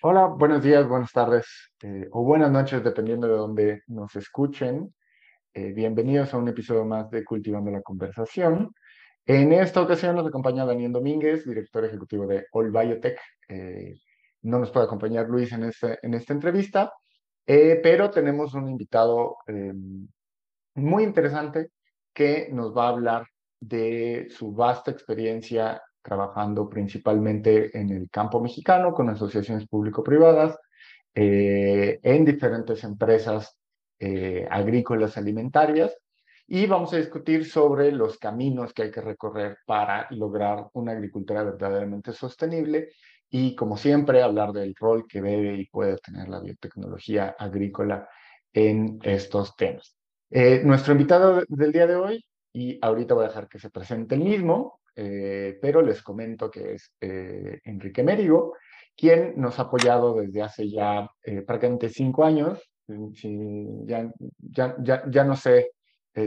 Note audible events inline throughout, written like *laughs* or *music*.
Hola, buenos días, buenas tardes eh, o buenas noches, dependiendo de dónde nos escuchen. Eh, bienvenidos a un episodio más de Cultivando la Conversación. En esta ocasión nos acompaña Daniel Domínguez, director ejecutivo de All Biotech. Eh, no nos puede acompañar Luis en, este, en esta entrevista, pero tenemos un invitado muy interesante que nos va a hablar de su vasta experiencia trabajando principalmente en el campo mexicano con asociaciones público-privadas, eh, en diferentes empresas eh, agrícolas alimentarias y vamos a discutir sobre los caminos que hay que recorrer para lograr una agricultura verdaderamente sostenible y como siempre hablar del rol que debe y puede tener la biotecnología agrícola en estos temas. Eh, nuestro invitado del día de hoy, y ahorita voy a dejar que se presente el mismo, eh, pero les comento que es eh, Enrique Mérigo, quien nos ha apoyado desde hace ya eh, prácticamente cinco años. ya, ya, no sé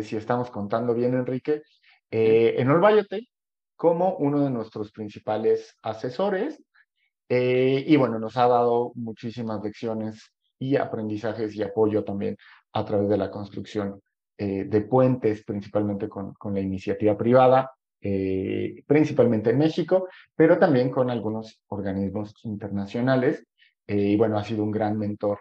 si estamos contando bien, Enrique, en Olvayote como uno de nuestros principales asesores. y bueno, nos ha dado muchísimas lecciones y aprendizajes y apoyo también a través de la construcción de puentes, principalmente con la iniciativa privada, eh, principalmente en México, pero también con algunos organismos internacionales. Eh, y bueno, ha sido un gran mentor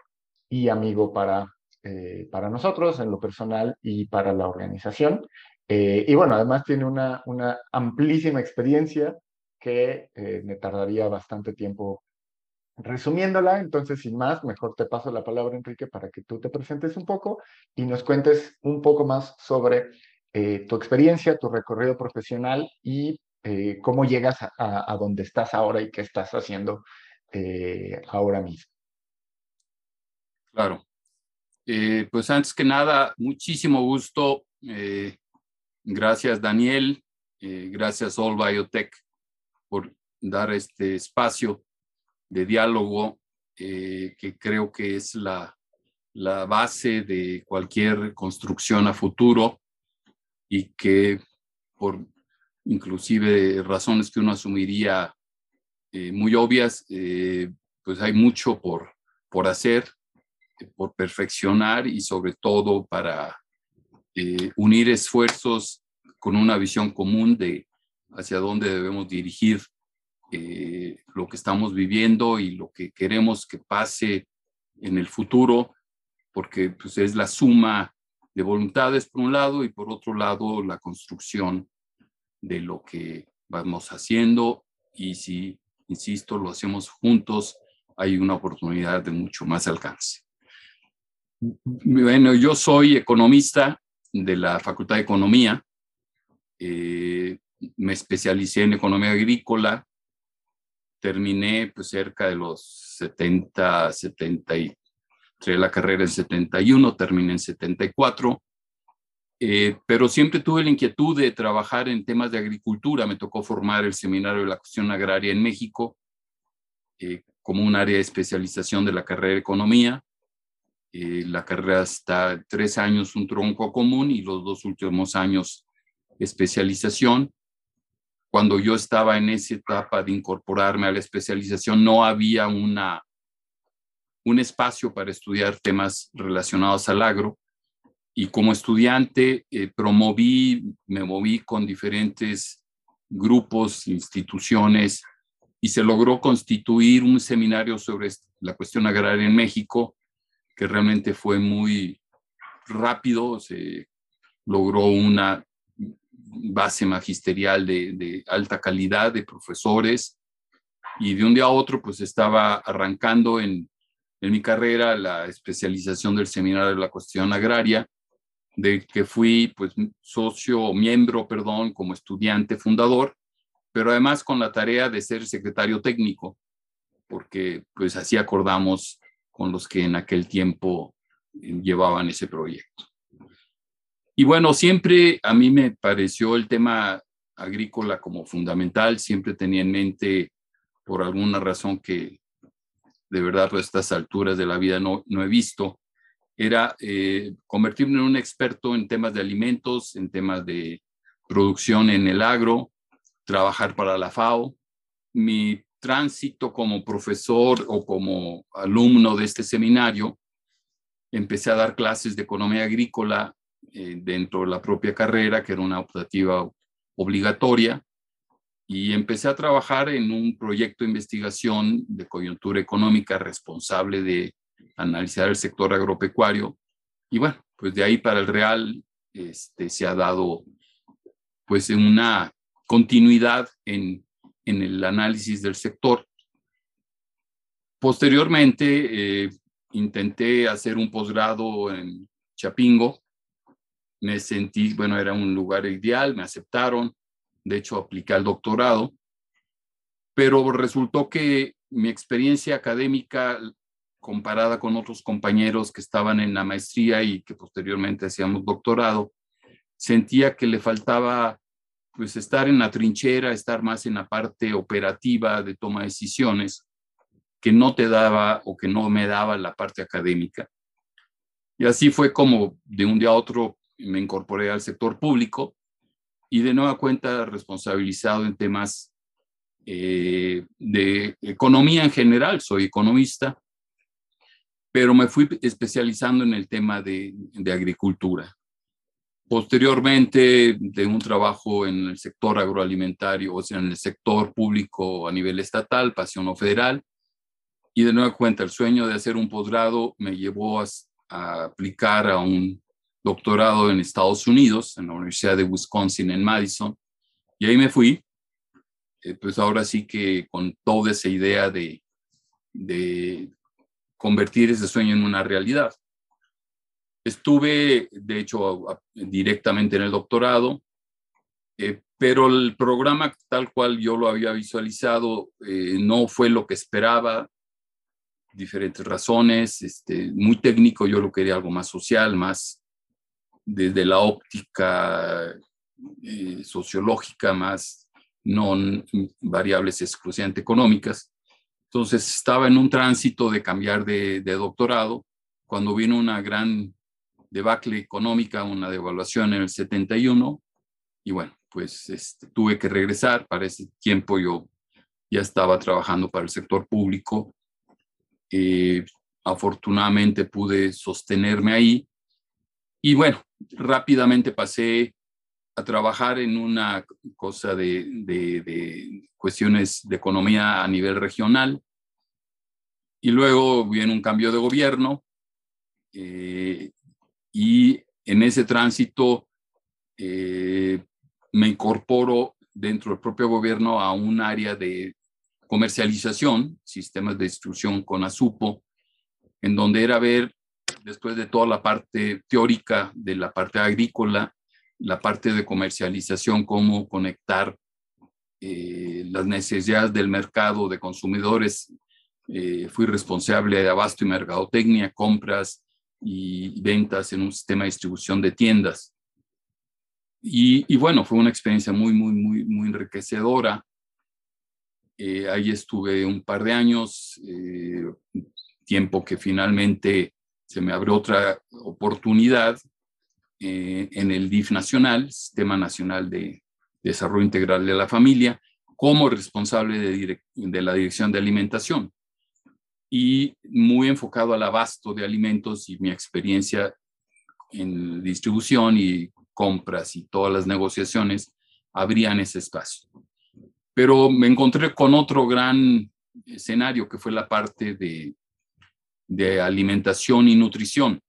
y amigo para, eh, para nosotros en lo personal y para la organización. y bueno, además tiene una, una amplísima experiencia que me tardaría bastante tiempo resumiéndola. Entonces, sin más, mejor te paso la palabra, Enrique, para que tú te presentes un poco y nos cuentes un poco más sobre eh, tu experiencia, tu recorrido profesional y eh, cómo llegas a, donde estás ahora y qué estás haciendo eh, ahora mismo. Claro. pues antes que nada, muchísimo gusto. gracias, Daniel. gracias, All Biotech, por dar este espacio de diálogo que creo que es la, la base de cualquier construcción a futuro y que por inclusive razones que uno asumiría eh, muy obvias, eh, pues hay mucho por, por hacer, por perfeccionar y sobre todo para eh, unir esfuerzos con una visión común de hacia dónde debemos dirigir lo que estamos viviendo y lo que queremos que pase en el futuro, porque pues, es la suma de voluntades por un lado y por otro lado la construcción de lo que vamos haciendo. Y si, insisto, lo hacemos juntos, hay una oportunidad de mucho más alcance. Bueno, yo soy economista de la Facultad de Economía, eh, me especialicé en economía agrícola, terminé pues cerca de los 70, 70 y Entré la carrera en 71, terminé en 74, eh, pero siempre tuve la inquietud de trabajar en temas de agricultura. Me tocó formar el Seminario de la Cuestión Agraria en México eh, como un área de especialización de la carrera de Economía. Eh, la carrera está tres años un tronco común y los dos últimos años especialización. Cuando yo estaba en esa etapa de incorporarme a la especialización, no había una un espacio para estudiar temas relacionados al agro. Y como estudiante eh, promoví, me moví con diferentes grupos, instituciones, y se logró constituir un seminario sobre la cuestión agraria en México, que realmente fue muy rápido, se logró una base magisterial de, de alta calidad de profesores, y de un día a otro pues estaba arrancando en en mi carrera la especialización del Seminario de la Cuestión Agraria, de que fui pues socio, miembro, perdón, como estudiante fundador, pero además con la tarea de ser secretario técnico, porque pues así acordamos con los que en aquel tiempo eh, llevaban ese proyecto. Y bueno, siempre a mí me pareció el tema agrícola como fundamental, siempre tenía en mente por alguna razón que de verdad a estas alturas de la vida no, no he visto, era eh, convertirme en un experto en temas de alimentos, en temas de producción en el agro, trabajar para la FAO. Mi tránsito como profesor o como alumno de este seminario, empecé a dar clases de economía agrícola eh, dentro de la propia carrera, que era una optativa obligatoria, y empecé a trabajar en un proyecto de investigación de coyuntura económica responsable de analizar el sector agropecuario. Y bueno, pues de ahí para el Real este, se ha dado pues una continuidad en, en el análisis del sector. Posteriormente, eh, intenté hacer un posgrado en Chapingo. Me sentí, bueno, era un lugar ideal, me aceptaron. De hecho, apliqué al doctorado. Pero resultó que mi experiencia académica comparada con otros compañeros que estaban en la maestría y que posteriormente hacíamos doctorado, sentía que le faltaba pues estar en la trinchera, estar más en la parte operativa de toma de decisiones que no te daba o que no me daba la parte académica. Y así fue como de un día a otro me incorporé al sector público y de nueva cuenta responsabilizado en temas eh, de economía en general. Soy economista, pero me fui especializando en el tema de, de agricultura. Posteriormente, de un trabajo en el sector agroalimentario, o sea, en el sector público a nivel estatal, pasión o federal, y de nueva cuenta, el sueño de hacer un posgrado me llevó a, aplicar a un doctorado en Estados Unidos, en la Universidad de Wisconsin, en Madison. Y ahí me fui. Eh, pues ahora sí que con toda esa idea de, de convertir ese sueño en una realidad. Estuve, de hecho, directamente en el doctorado, eh, pero el programa tal cual yo lo había visualizado eh, no fue lo que esperaba diferentes razones, este, muy técnico, yo lo quería algo más social, más desde la óptica eh, sociológica, más no variables exclusivamente económicas. Entonces estaba en un tránsito de cambiar de, doctorado cuando vino una gran debacle económica, una devaluación en el 71 y bueno, pues este, tuve que regresar. Para ese tiempo yo ya estaba trabajando para el sector público eh, afortunadamente pude sostenerme ahí. Y bueno, rápidamente pasé a trabajar en una cosa de, cuestiones de economía a nivel regional. Y luego viene un cambio de gobierno. Eh, y en ese tránsito eh, me incorporo dentro del propio gobierno a un área de comercialización, sistemas de distribución con ASUPO, en donde era ver, después de toda la parte teórica de la parte agrícola, la parte de comercialización, cómo conectar eh, las necesidades del mercado de consumidores. Eh, fui responsable de abasto y mercadotecnia, compras y ventas en un sistema de distribución de tiendas. Y, y, bueno, fue una experiencia muy, muy, muy, muy enriquecedora. Eh, ahí estuve un par de años, eh, tiempo que finalmente se me abrió otra oportunidad eh, en el DIF Nacional, Sistema Nacional de Desarrollo Integral de la Familia, como responsable de, de la Dirección de Alimentación y muy enfocado al abasto de alimentos y mi experiencia en distribución y compras y todas las negociaciones abrían ese espacio. Pero me encontré con otro gran escenario que fue la parte de, de alimentación y nutrición,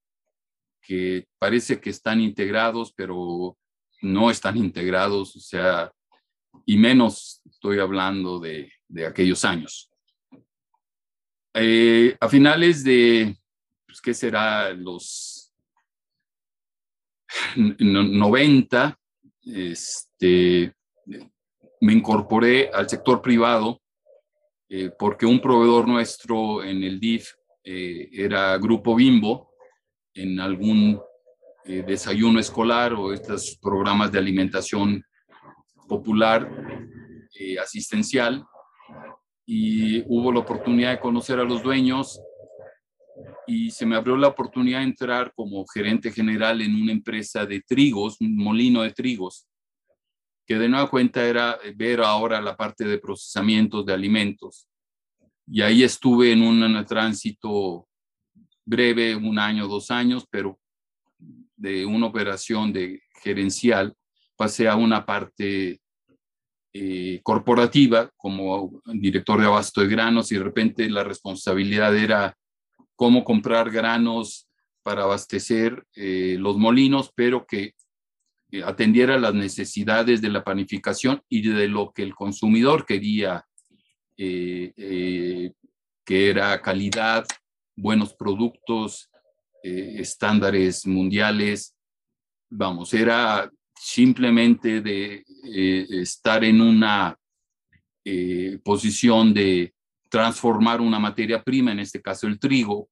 que parece que están integrados, pero no están integrados, o sea, y menos estoy hablando de, de aquellos años. Eh, a finales de, pues, ¿qué será? Los 90, este, me incorporé al sector privado eh, porque un proveedor nuestro en el DIF eh, era Grupo Bimbo, en algún eh, desayuno escolar o estos programas de alimentación popular asistencial. Y hubo la oportunidad de conocer a los dueños y se me abrió la oportunidad de entrar como gerente general en una empresa de trigos, un molino de trigos que de nueva cuenta era ver ahora la parte de procesamientos de alimentos. Y ahí estuve en un tránsito breve, un año, dos años, pero de una operación de gerencial pasé a una parte eh, corporativa como director de abasto de granos y de repente la responsabilidad era cómo comprar granos para abastecer eh, los molinos, pero que eh, atendiera las necesidades de la panificación y de lo que el consumidor quería, que era calidad, buenos productos, estándares mundiales. Vamos, era simplemente de eh, estar en una eh, posición de transformar una materia prima, en este caso el trigo,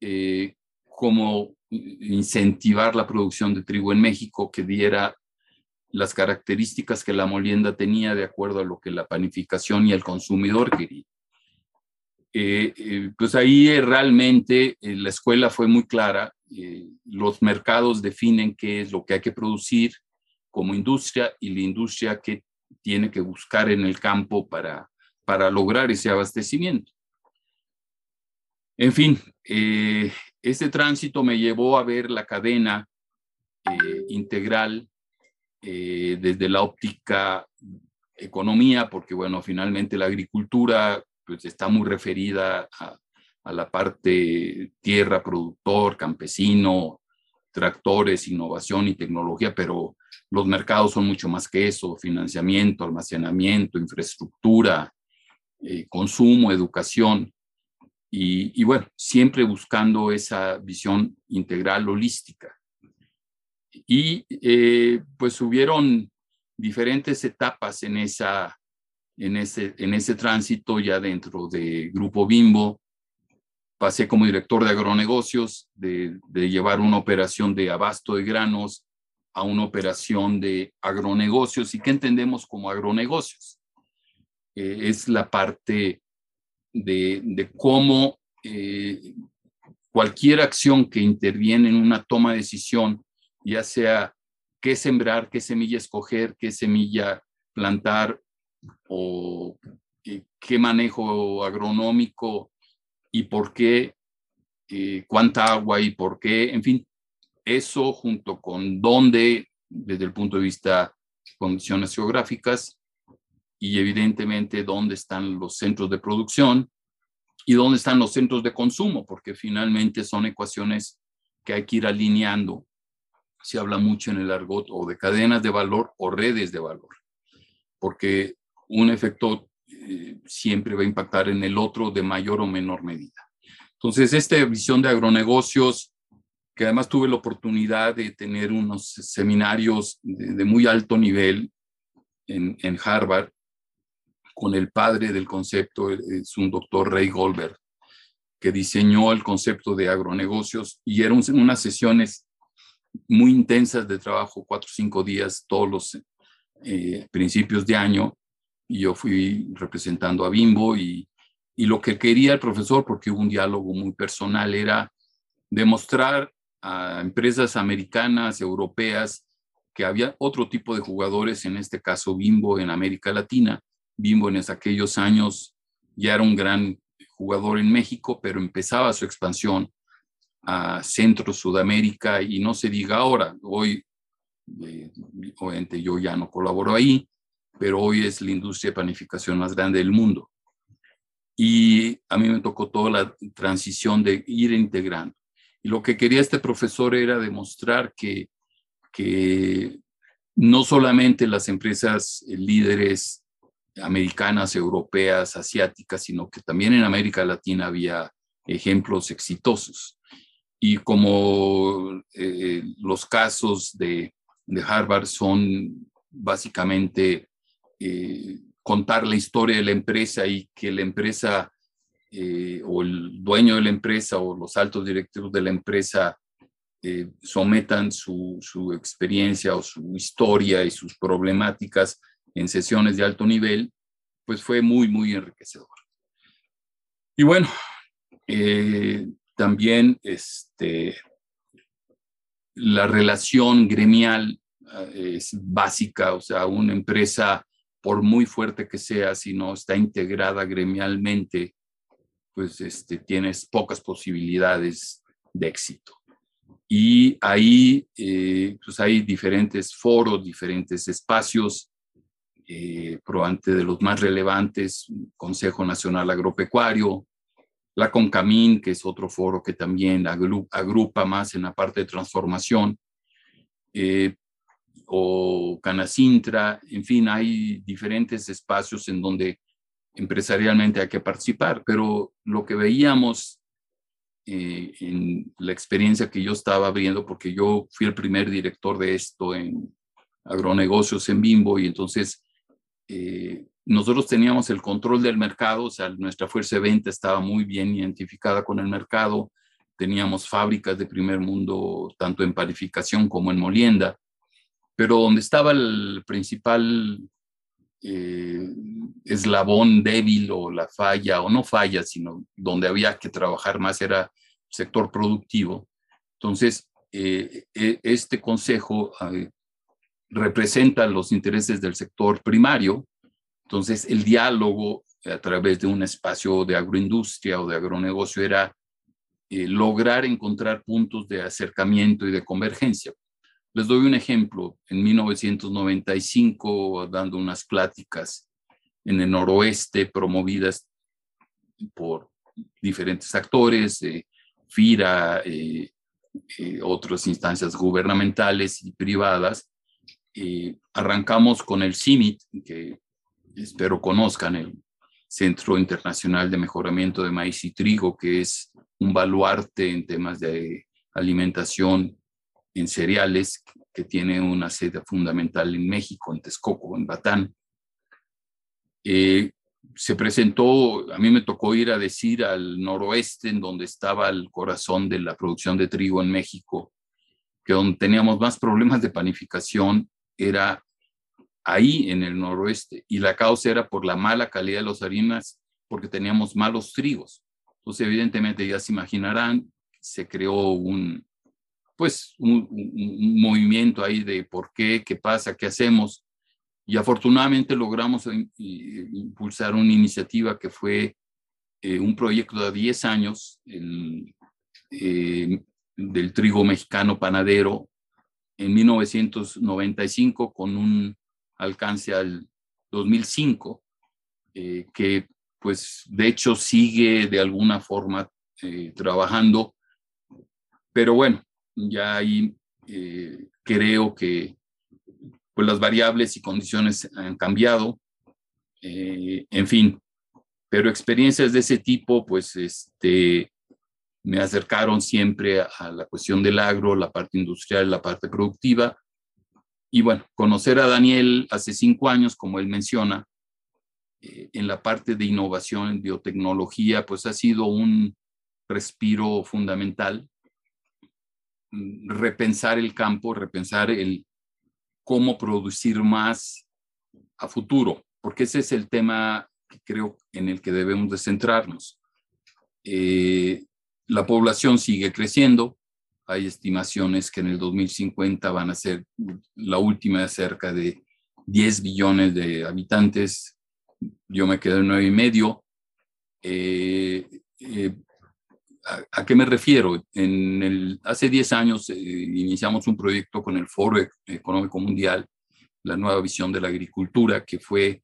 eh, como incentivar la producción de trigo en México que diera las características que la molienda tenía de acuerdo a lo que la panificación y el consumidor quería. pues ahí realmente la escuela fue muy clara eh, los mercados definen qué es lo que hay que producir como industria y la industria que tiene que buscar en el campo para, para lograr ese abastecimiento. En fin, eh, este tránsito me llevó a ver la cadena eh, desde la óptica economía, porque bueno, finalmente la agricultura pues, está muy referida a, la parte tierra, productor, campesino, tractores, innovación y tecnología, pero los mercados son mucho más que eso, financiamiento, almacenamiento, infraestructura, eh, consumo, educación. Y, bueno, siempre buscando esa visión integral, holística. Y eh, pues hubieron diferentes etapas en, esa, en, ese, en ese tránsito ya dentro de Grupo Bimbo, pasé como director de agronegocios, de, llevar una operación de abasto de granos a una operación de agronegocios. ¿Y qué entendemos como agronegocios? Eh, es la parte de, cómo eh, cualquier acción que interviene en una toma de decisión, ya sea qué sembrar, qué semilla escoger, qué semilla plantar o qué manejo agronómico y por qué, eh, cuánta agua y por qué, en fin, eso junto con dónde, desde el punto de vista de condiciones geográficas, y evidentemente dónde están los centros de producción y dónde están los centros de consumo, porque finalmente son ecuaciones que hay que ir alineando. Se habla mucho en el argot o de cadenas de valor o redes de valor, porque un efecto eh, siempre va a impactar en el otro de mayor o menor medida. Entonces, esta visión de agronegocios, que además tuve la oportunidad de tener unos seminarios de, muy alto nivel en, en, Harvard, con el padre del concepto, es un doctor Ray Goldberg, que diseñó el concepto de agronegocios y eran unas sesiones muy intensas de trabajo, cuatro o cinco días, todos los eh, principios de año, y yo fui representando a Bimbo y, y lo que quería el profesor, porque hubo un diálogo muy personal, era demostrar a empresas americanas, europeas, que había otro tipo de jugadores, en este caso Bimbo en América Latina. Bimbo en aquellos años ya era un gran jugador en México, pero empezaba su expansión a Centro, Sudamérica y no se diga ahora, hoy, eh, obviamente yo ya no colaboro ahí, pero hoy es la industria de panificación más grande del mundo. Y a mí me tocó toda la transición de ir integrando. Y lo que quería este profesor era demostrar que, que no solamente las empresas líderes americanas, europeas, asiáticas, sino que también en América Latina había ejemplos exitosos. Y como eh, los casos de, de Harvard son básicamente eh, contar la historia de la empresa y que la empresa eh, o el dueño de la empresa o los altos directivos de la empresa eh, sometan su, su, experiencia o su historia y sus problemáticas en sesiones de alto nivel, pues fue muy, muy enriquecedor. Y bueno, también este, la relación gremial es básica, o sea, una empresa por muy fuerte que sea, si no está integrada gremialmente, pues este, tienes pocas posibilidades de éxito. Y ahí eh, pues hay diferentes foros, diferentes espacios, eh, de los más relevantes, Consejo Nacional Agropecuario, la CONCAMIN, que es otro foro que también agrupa más en la parte de transformación, eh, o Canacintra, en fin, hay diferentes espacios en donde empresarialmente hay que participar, pero lo que veíamos eh, en la experiencia que yo estaba viendo, porque yo fui el primer director de esto en agronegocios en Bimbo y entonces eh, nosotros teníamos el control del mercado, o sea, nuestra fuerza de venta estaba muy bien identificada con el mercado, teníamos fábricas de primer mundo, tanto en panificación como en molienda, pero donde estaba el principal eh, eslabón débil o la falla, o no falla, sino donde había que trabajar más era el sector productivo. Entonces, eh, e, este consejo eh, representa los intereses del sector primario, entonces, el diálogo a través de un espacio de agroindustria o de agronegocio era eh, lograr encontrar puntos de acercamiento y de convergencia. Les doy un ejemplo. En 1995, dando unas pláticas en el noroeste promovidas por diferentes actores, eh, FIRA, eh, otras instancias gubernamentales y privadas, arrancamos con el CIMIT, que espero conozcan el Centro Internacional de Mejoramiento de Maíz y Trigo, que es un baluarte en temas de alimentación en cereales, que tiene una sede fundamental en México, en Texcoco, en Batán. Eh, se presentó, a mí me tocó ir a decir al noroeste, en donde estaba el corazón de la producción de trigo en México, que donde teníamos más problemas de panificación era ahí en el noroeste y la causa era por la mala calidad de los harinas porque teníamos malos trigos. Entonces, evidentemente, ya se imaginarán, se creó un, pues, un, movimiento ahí de por qué, qué pasa, qué hacemos. Y afortunadamente logramos impulsar una iniciativa que fue eh, un proyecto de 10 años eh, del trigo mexicano panadero en 1995 con un alcance al 2005, eh, que pues de hecho sigue de alguna forma eh, trabajando, pero bueno, ya ahí eh, creo que pues las variables y condiciones han cambiado, en fin, pero experiencias de ese tipo pues este, me acercaron siempre a la cuestión del agro, la parte industrial, la parte productiva, y bueno, conocer a Daniel hace cinco años, como él menciona, eh, en la parte de innovación en biotecnología, pues ha sido un respiro fundamental. Repensar el campo, repensar el cómo producir más a futuro, porque ese es el tema que creo en el que debemos de centrarnos. Eh, la población sigue creciendo, hay estimaciones que en el 2050 van a ser la última de cerca de 10 billones de habitantes. Yo me quedo en 9 y medio. Eh, eh, ¿a, qué me refiero? En el, hace 10 años eh, iniciamos un proyecto con el Foro Económico Mundial, la nueva visión de la agricultura, que fue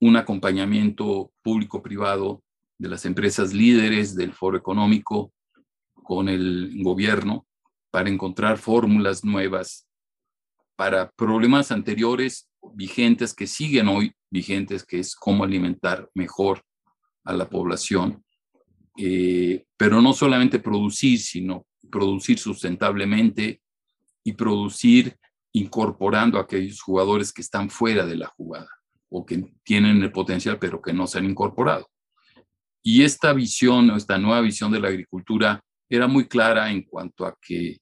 un acompañamiento público-privado de las empresas líderes del Foro Económico con el gobierno para encontrar fórmulas nuevas para problemas anteriores vigentes que siguen hoy vigentes, que es cómo alimentar mejor a la población, eh, pero no solamente producir, sino producir sustentablemente y producir incorporando a aquellos jugadores que están fuera de la jugada o que tienen el potencial pero que no se han incorporado. Y esta visión, esta nueva visión de la agricultura era muy clara en cuanto a que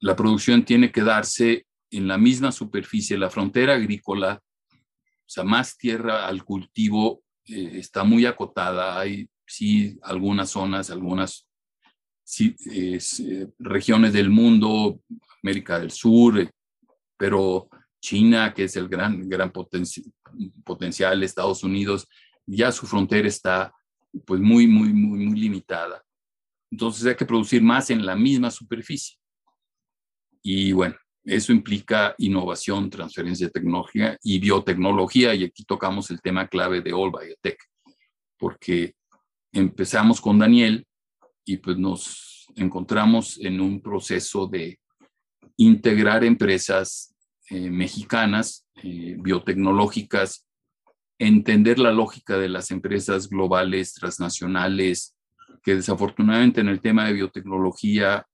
la producción tiene que darse en la misma superficie, la frontera agrícola, o sea, más tierra al cultivo eh, está muy acotada. Hay sí algunas zonas, algunas eh, regiones del mundo, América del Sur, eh, pero China, que es el gran, gran potencial, Estados Unidos, ya su frontera está pues muy, muy, muy, muy limitada. Entonces hay que producir más en la misma superficie. Y bueno, eso implica innovación, transferencia de tecnología y biotecnología. Y aquí tocamos el tema clave de All Biotech, porque empezamos con Daniel y pues nos encontramos en un proceso de integrar empresas eh, mexicanas, eh, biotecnológicas, entender la lógica de las empresas globales, transnacionales, que desafortunadamente en el tema de biotecnología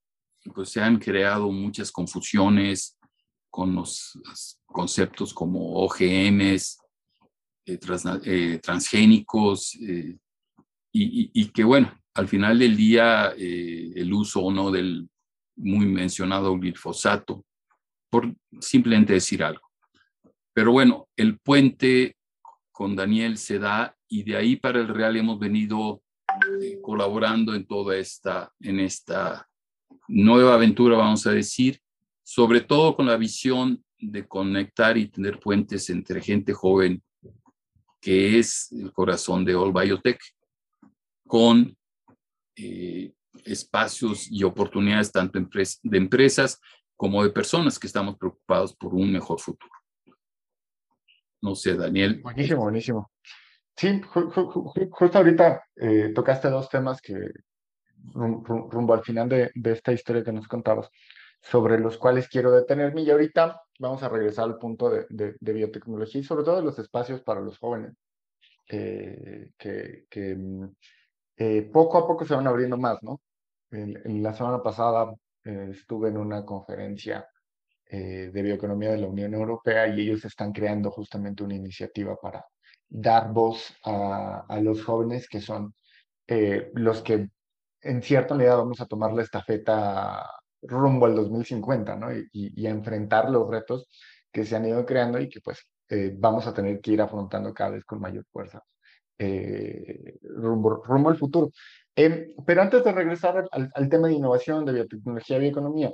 pues se han creado muchas confusiones con los conceptos como OGMs, eh, transgénicos, y, y, que bueno, al final del día el uso o no del muy mencionado glifosato, por simplemente decir algo. Pero bueno, el puente con Daniel se da y de ahí para el Real hemos venido colaborando en toda esta, en esta nueva aventura, vamos a decir, sobre todo con la visión de conectar y tener puentes entre gente joven, que es el corazón de All Biotech, con eh, espacios y oportunidades tanto de empresas como de personas que estamos preocupados por un mejor futuro. No sé, Daniel. Buenísimo, buenísimo. Sí, justo ahorita eh, tocaste dos temas que rumbo al final de, esta historia que nos contabas, sobre los cuales quiero detenerme y ahorita vamos a regresar al punto de, biotecnología y sobre todo los espacios para los jóvenes, que, mm, eh, poco a poco se van abriendo más, ¿no? En, la semana pasada eh, estuve en una conferencia de bioeconomía de la Unión Europea y ellos están creando justamente una iniciativa para dar voz a, los jóvenes que son eh, los que en cierta medida vamos a tomar la estafeta rumbo al 2050, ¿no? Y, a enfrentar los retos que se han ido creando y que pues vamos a tener que ir afrontando cada vez con mayor fuerza rumbo, rumbo al futuro. Em, pero antes de regresar al, tema de innovación, de biotecnología y bioeconomía,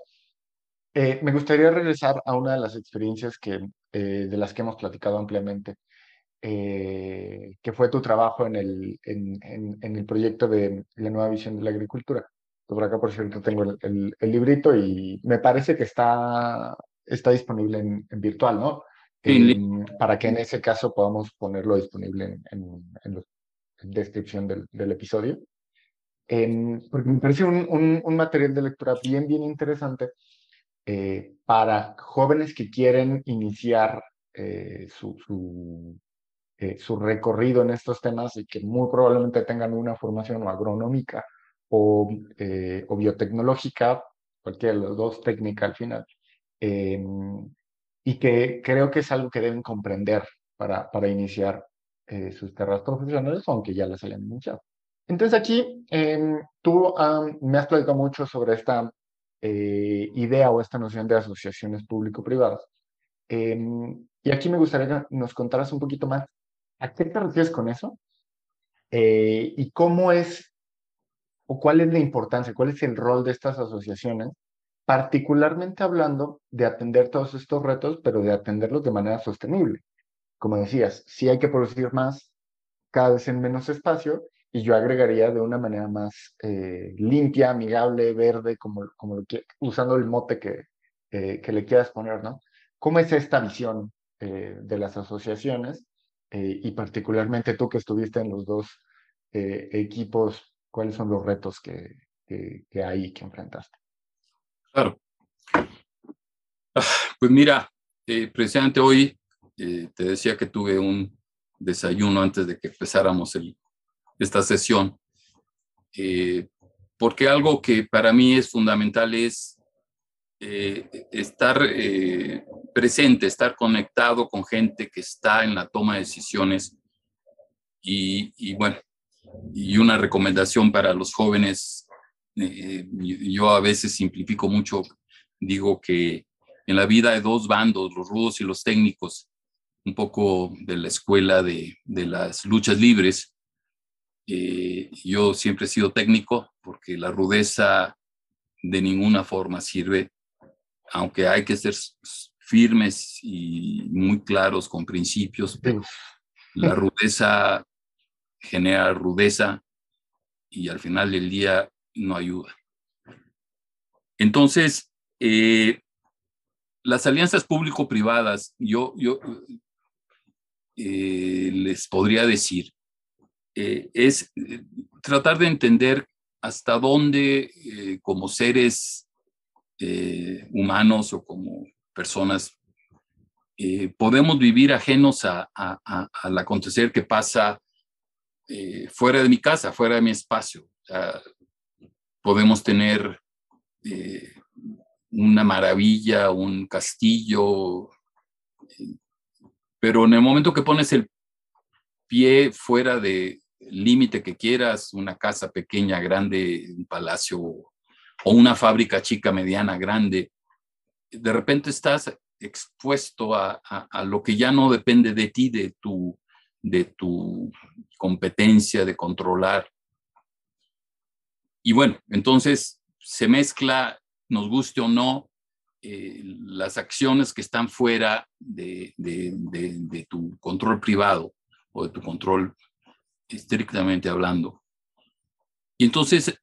eh, me gustaría regresar a una de las experiencias que, eh, de las que hemos platicado ampliamente, eh, que fue tu trabajo en el, en, en, el proyecto de la nueva visión de la agricultura. Por acá, por cierto, tengo el, el, librito y me parece que está, está disponible en, virtual, ¿no? Para que en ese caso podamos ponerlo disponible en, la descripción del, del episodio porque me parece un, un, material de lectura bien, bien interesante eh, para jóvenes que quieren iniciar eh, su, su, eh, su, recorrido en estos temas y que muy probablemente tengan una formación o agronómica o, o biotecnológica, cualquiera de los dos, técnica al final, em, y que creo que es algo que deben comprender para, para iniciar sus carreras profesionales, aunque ya las hayan iniciado. Entonces aquí em, tú me has platicado mucho sobre esta eh, idea o esta noción de asociaciones público-privadas. Em, y aquí me gustaría que nos contaras un poquito más a qué te refieres con eso eh, y cómo es o cuál es la importancia, cuál es el rol de estas asociaciones, particularmente hablando de atender todos estos retos, pero de atenderlos de manera sostenible. Como decías, si hay que producir más cada vez en menos espacio y yo agregaría de una manera más eh, limpia, amigable, verde, como, como lo que, usando el mote que, eh, que le quieras poner, ¿no? ¿Cómo es esta visión de las asociaciones y particularmente tú que estuviste en los dos equipos, cuáles son los retos que, que, que hay que enfrentaste? Claro. Ah, pues mira, precisamente hoy te decía que tuve un desayuno antes de que empezáramos el, esta sesión, eh, porque algo que para mí es fundamental es eh, estar eh, presente, estar conectado con gente que está en la toma de decisiones y, bueno, y una recomendación para los jóvenes, yo a veces simplifico mucho, digo que en la vida hay dos bandos, los rudos y los técnicos, un poco de la escuela de, de las luchas libres, eh, yo siempre he sido técnico porque la rudeza de ninguna forma sirve, aunque hay que ser firmes y muy claros con principios, pero la rudeza genera rudeza y al final del día no ayuda. Entonces, eh, las alianzas público-privadas, yo, yo eh, les podría decir, eh, es tratar de entender hasta dónde como seres humanos o como personas podemos vivir ajenos al acontecer que pasa fuera de mi casa, fuera de mi espacio. podemos tener eh, una maravilla, un castillo, pero en el momento que pones el pie fuera de límite que quieras, una casa pequeña, grande, un palacio o una fábrica chica, mediana, grande, de repente estás expuesto a, a, lo que ya no depende de ti, de tu, de tu competencia, de controlar. Y bueno, entonces se mezcla, nos guste o no, eh, las acciones que están fuera de, tu control privado o de tu control estrictamente hablando. Y entonces,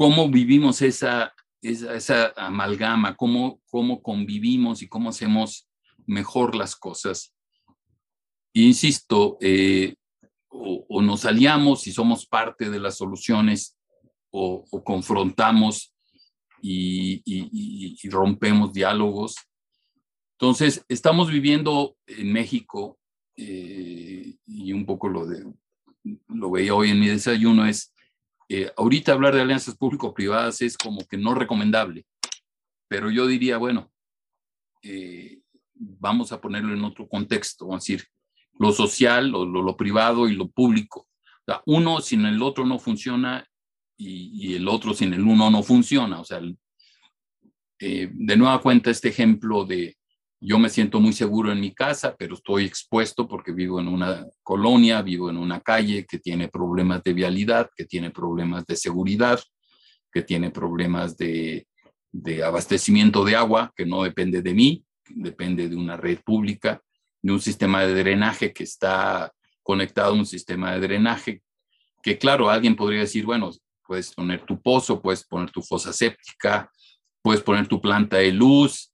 ¿cómo vivimos esa, esa, amalgama? ¿Cómo, ¿Cómo convivimos y cómo hacemos mejor las cosas? insisto, eh, o, nos aliamos y somos parte de las soluciones o, confrontamos y, rompemos diálogos. Entonces, estamos viviendo en México, eh, y un poco lo, de, lo veía hoy en mi desayuno, es, eh, ahorita hablar de alianzas público-privadas es como que no recomendable, pero yo diría, bueno, eh, vamos a ponerlo en otro contexto, a decir, lo social, lo privado y lo público. O sea, uno sin el otro no funciona y, el otro sin el uno no funciona. O sea, eh, de nueva cuenta este ejemplo de yo me siento muy seguro en mi casa, pero estoy expuesto porque vivo en una colonia, vivo en una calle que tiene problemas de vialidad, que tiene problemas de seguridad, que tiene problemas de, de abastecimiento de agua, que no depende de mí, depende de una red pública, de un sistema de drenaje que está conectado a un sistema de drenaje, que claro, alguien podría decir, bueno, puedes poner tu pozo, puedes poner tu fosa séptica, puedes poner tu planta de luz,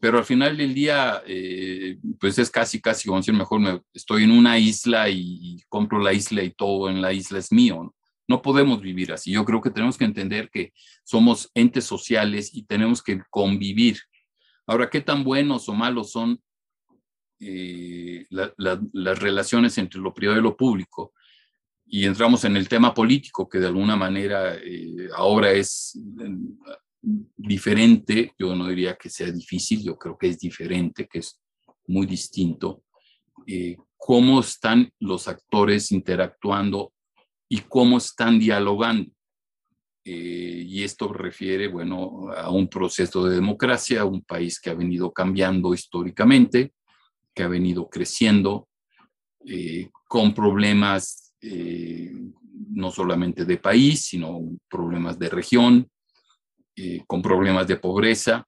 pero al final del día, eh, pues es casi, casi como decir, mejor me, estoy en una isla y, compro la isla y todo en la isla es mío. ¿no? no podemos vivir así. Yo creo que tenemos que entender que somos entes sociales y tenemos que convivir. Ahora, ¿qué tan buenos o malos son eh, las relaciones entre lo privado y lo público? y entramos en el tema político, que de alguna manera eh, ahora es diferente, yo no diría que sea difícil, yo creo que es diferente, que es muy distinto, eh, cómo están los actores interactuando y cómo están dialogando. y esto refiere, bueno, a un proceso de democracia, un país que ha venido cambiando históricamente, que ha venido creciendo, con problemas eh, no solamente de país, sino problemas de región, eh, con problemas de pobreza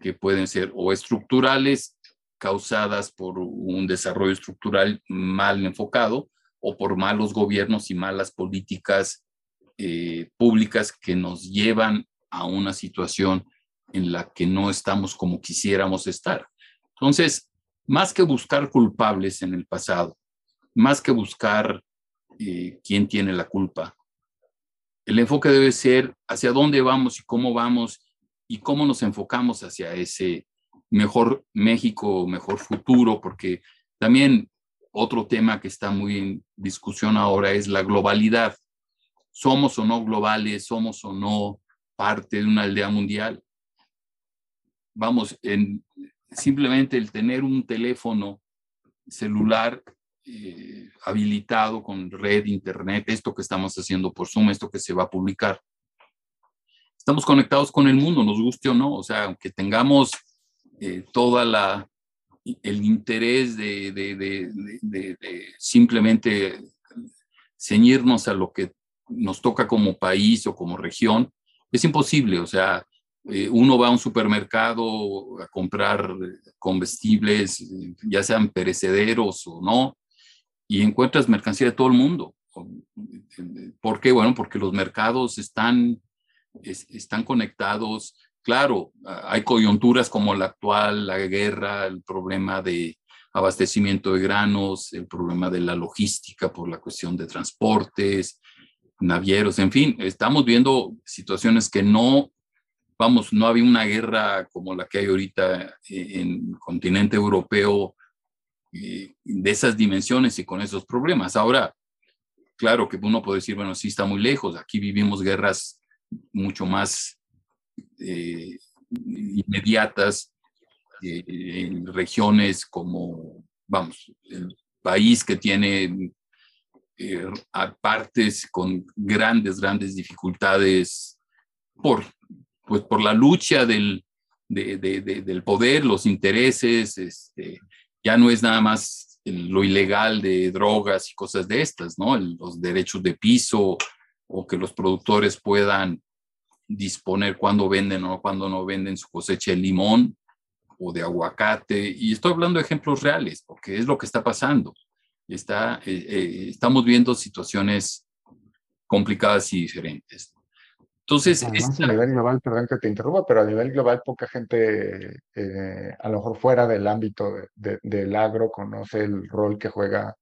que pueden ser o estructurales, causadas por un desarrollo estructural mal enfocado, o por malos gobiernos y malas políticas eh, públicas que nos llevan a una situación en la que no estamos como quisiéramos estar. Entonces, más que buscar culpables en el pasado, más que buscar eh, quién tiene la culpa. El enfoque debe ser hacia dónde vamos y cómo vamos y cómo nos enfocamos hacia ese mejor México, mejor futuro, porque también otro tema que está muy en discusión ahora es la globalidad. ¿Somos o no globales? ¿Somos o no parte de una aldea mundial? Vamos, en, simplemente el tener un teléfono celular eh, habilitado con red, internet, esto que estamos haciendo por Zoom, esto que se va a publicar. Estamos conectados con el mundo, nos guste o no, o sea, aunque tengamos eh, toda la el interés de, de, de, de, simplemente ceñirnos a lo que nos toca como país o como región, es imposible, o sea, eh, uno va a un supermercado a comprar comestibles, ya sean perecederos o no, y encuentras mercancía de todo el mundo. ¿Por qué? Bueno, porque los mercados están, están conectados. Claro, hay coyunturas como la actual, la guerra, el problema de abastecimiento de granos, el problema de la logística por la cuestión de transportes, navieros, en fin, estamos viendo situaciones que no, vamos, no había una guerra como la que hay ahorita en el continente europeo eh, de esas dimensiones y con esos problemas. Ahora, claro que uno puede decir, bueno, sí está muy lejos, aquí vivimos guerras mucho más eh, inmediatas eh, en regiones como, vamos, el país que tiene partes con grandes, grandes dificultades por, pues, por la lucha del, del poder, los intereses, este, ya no es nada más lo ilegal de drogas y cosas de estas, ¿no? los derechos de piso o que los productores puedan disponer cuándo venden o cuándo no venden su cosecha de limón o de aguacate. Y estoy hablando de ejemplos reales, porque es lo que está pasando. Eh, eh, estamos viendo situaciones complicadas y diferentes. Entonces, a nivel global, perdón que te interrumpa, pero a nivel global poca gente, eh, a lo mejor fuera del ámbito del agro, conoce el rol que juega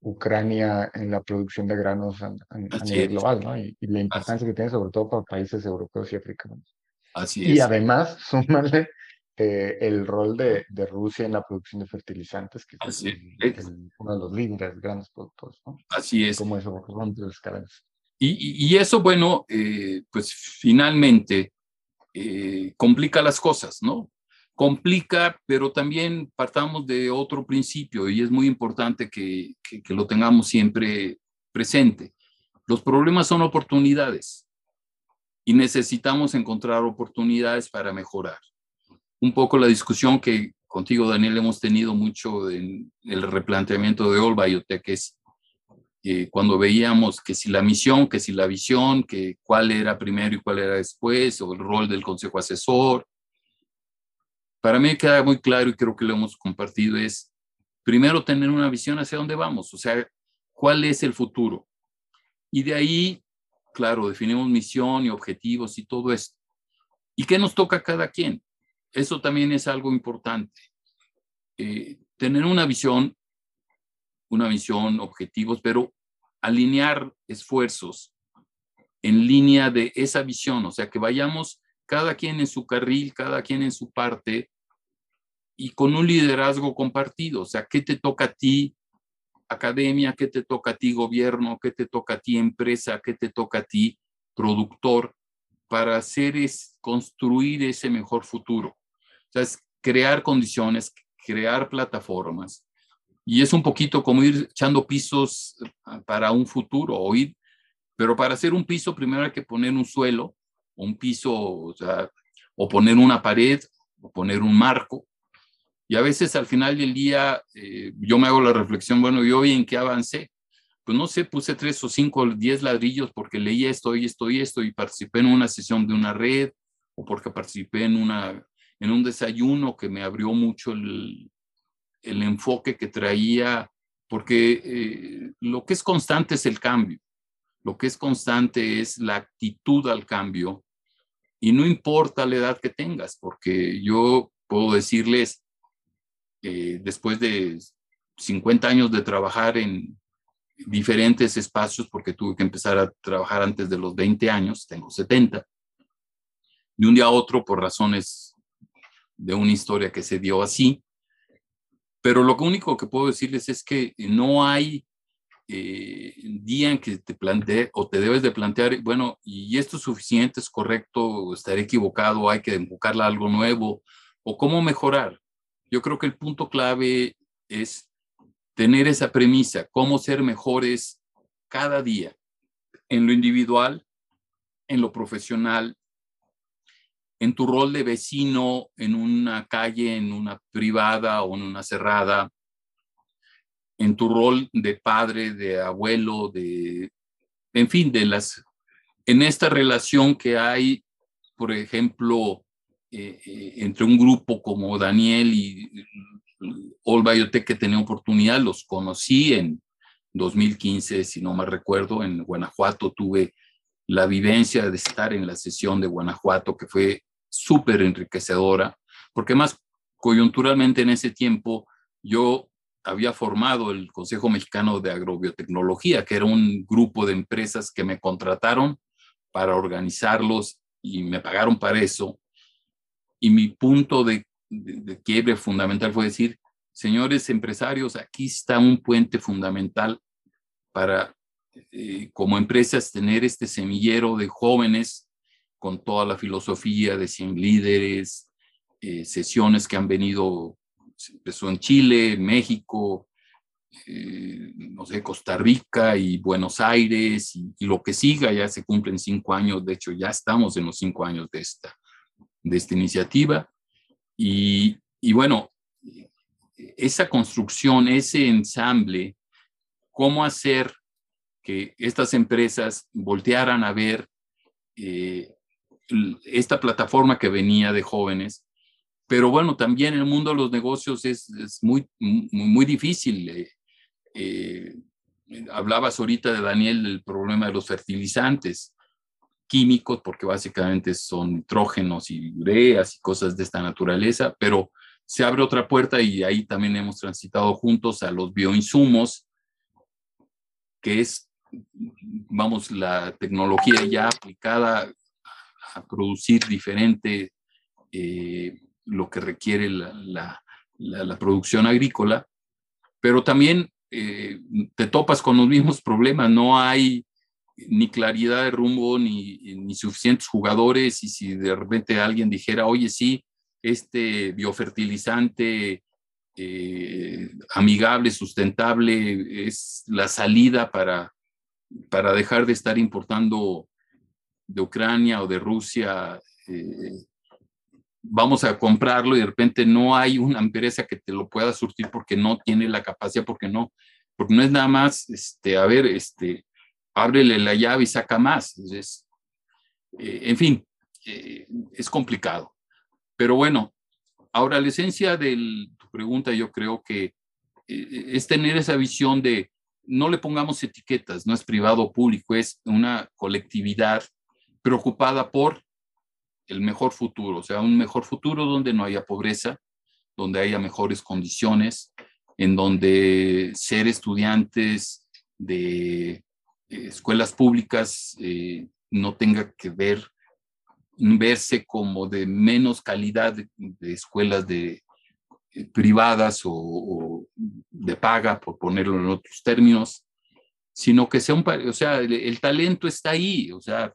Ucrania en la producción de granos a, nivel global, ¿no? Y, la importancia que tiene sobre todo para países europeos y africanos. Así es. Y además, *laughs* súmale eh, el rol de, de, Rusia en la producción de fertilizantes, que es, uno de los líderes, grandes productores, ¿no? Así es. Como eso rompe las cadenas. Y, eso, bueno, eh, pues finalmente eh, complica las cosas, ¿no? Complica, pero también partamos de otro principio y es muy importante que, que, lo tengamos siempre presente. Los problemas son oportunidades y necesitamos encontrar oportunidades para mejorar. Un poco la discusión que contigo, Daniel, hemos tenido mucho en el replanteamiento de All Biotech es eh, cuando veíamos que si la misión, que si la visión, que cuál era primero y cuál era después, o el rol del consejo asesor. Para mí queda muy claro y creo que lo hemos compartido es primero tener una visión hacia dónde vamos, o sea, cuál es el futuro. Y de ahí, claro, definimos misión y objetivos y todo esto. ¿Y qué nos toca a cada quien? Eso también es algo importante. Eh, tener una visión una visión, objetivos, pero alinear esfuerzos en línea de esa visión, o sea, que vayamos cada quien en su carril, cada quien en su parte y con un liderazgo compartido, o sea, ¿qué te toca a ti, academia? ¿Qué te toca a ti, gobierno? ¿Qué te toca a ti, empresa? ¿Qué te toca a ti, productor? Para hacer es construir ese mejor futuro. O sea, es crear condiciones, crear plataformas y es un poquito como ir echando pisos ah, para un futuro o pero para hacer un piso primero hay que poner un suelo, un piso, o, o poner una pared, o poner un marco. Y a veces al final del día eh, yo me hago la reflexión, bueno, ¿y hoy en qué avancé? Pues no sé, puse tres o cinco, diez ladrillos porque leí esto y esto y esto y participé en una sesión de una red o porque participé en, una, en un desayuno que me abrió mucho el, el enfoque que traía, porque eh, lo que es constante es el cambio, lo que es constante es la actitud al cambio y no importa la edad que tengas, porque yo puedo decirles, eh, después de 50 años de trabajar en diferentes espacios, porque tuve que empezar a trabajar antes de los 20 años, tengo 70, de un día a otro por razones de una historia que se dio así, pero lo único que puedo decirles es que no hay eh, día en que te plantee o te debes de plantear, bueno, y esto es suficiente, es correcto, estaré equivocado, hay que enfocarla algo nuevo, o cómo mejorar. Yo creo que el punto clave es tener esa premisa, cómo ser mejores cada día, en lo individual, en lo profesional en tu rol de vecino en una calle, en una privada o en una cerrada, en tu rol de padre, de abuelo, de, en fin, de las, en esta relación que hay, por ejemplo, eh, eh, entre un grupo como Daniel y All Biotech que tenía oportunidad, los conocí en 2015, si no me recuerdo, en Guanajuato. Tuve la vivencia de estar en la sesión de Guanajuato, que fue súper enriquecedora, porque más coyunturalmente en ese tiempo yo había formado el Consejo Mexicano de Agrobiotecnología, que era un grupo de empresas que me contrataron para organizarlos y me pagaron para eso. Y mi punto de, quiebre fundamental fue decir, señores empresarios, aquí está un puente fundamental para, eh, como empresas, tener este semillero de jóvenes con toda la filosofía de 100 líderes, eh, sesiones que han venido, empezó en Chile, México, eh, no sé, Costa Rica y Buenos Aires y, lo que siga, ya se cumplen cinco años, de hecho ya estamos en los cinco años de esta, de esta iniciativa. Y, y bueno, esa construcción, ese ensamble, cómo hacer que estas empresas voltearan a ver eh, esta plataforma que venía de jóvenes. Pero bueno, también el mundo de los negocios es, es muy, muy, muy, difícil. Eh, eh, hablabas ahorita de Daniel del problema de los fertilizantes químicos, porque básicamente son nitrógenos y ureas y cosas de esta naturaleza, pero se abre otra puerta y ahí también hemos transitado juntos a los bioinsumos, que es, vamos, la tecnología ya aplicada a producir diferente eh, lo que requiere la, la, producción agrícola, pero también eh, te topas con los mismos problemas, no hay ni claridad de rumbo, ni, ni suficientes jugadores, y si de repente alguien dijera, oye, sí, este biofertilizante eh, amigable, sustentable, es la salida para, para dejar de estar importando de Ucrania o de Rusia, eh, vamos a comprarlo y de repente no hay una empresa que te lo pueda surtir porque no tiene la capacidad, porque no, porque no es nada más, este, a ver, este, ábrele la llave y saca más. Eh, en fin, eh, es complicado. Pero bueno, ahora la esencia de tu pregunta yo creo que es tener esa visión de no le pongamos etiquetas, no es privado o público, es una colectividad preocupada por el mejor futuro, o sea, un mejor futuro donde no haya pobreza, donde haya mejores condiciones, en donde ser estudiantes de eh, escuelas públicas eh, no tenga que ver, verse como de menos calidad de, escuelas de, eh, privadas o, de paga, por ponerlo en otros términos, sino que sea un, o sea, el talento está ahí, o sea,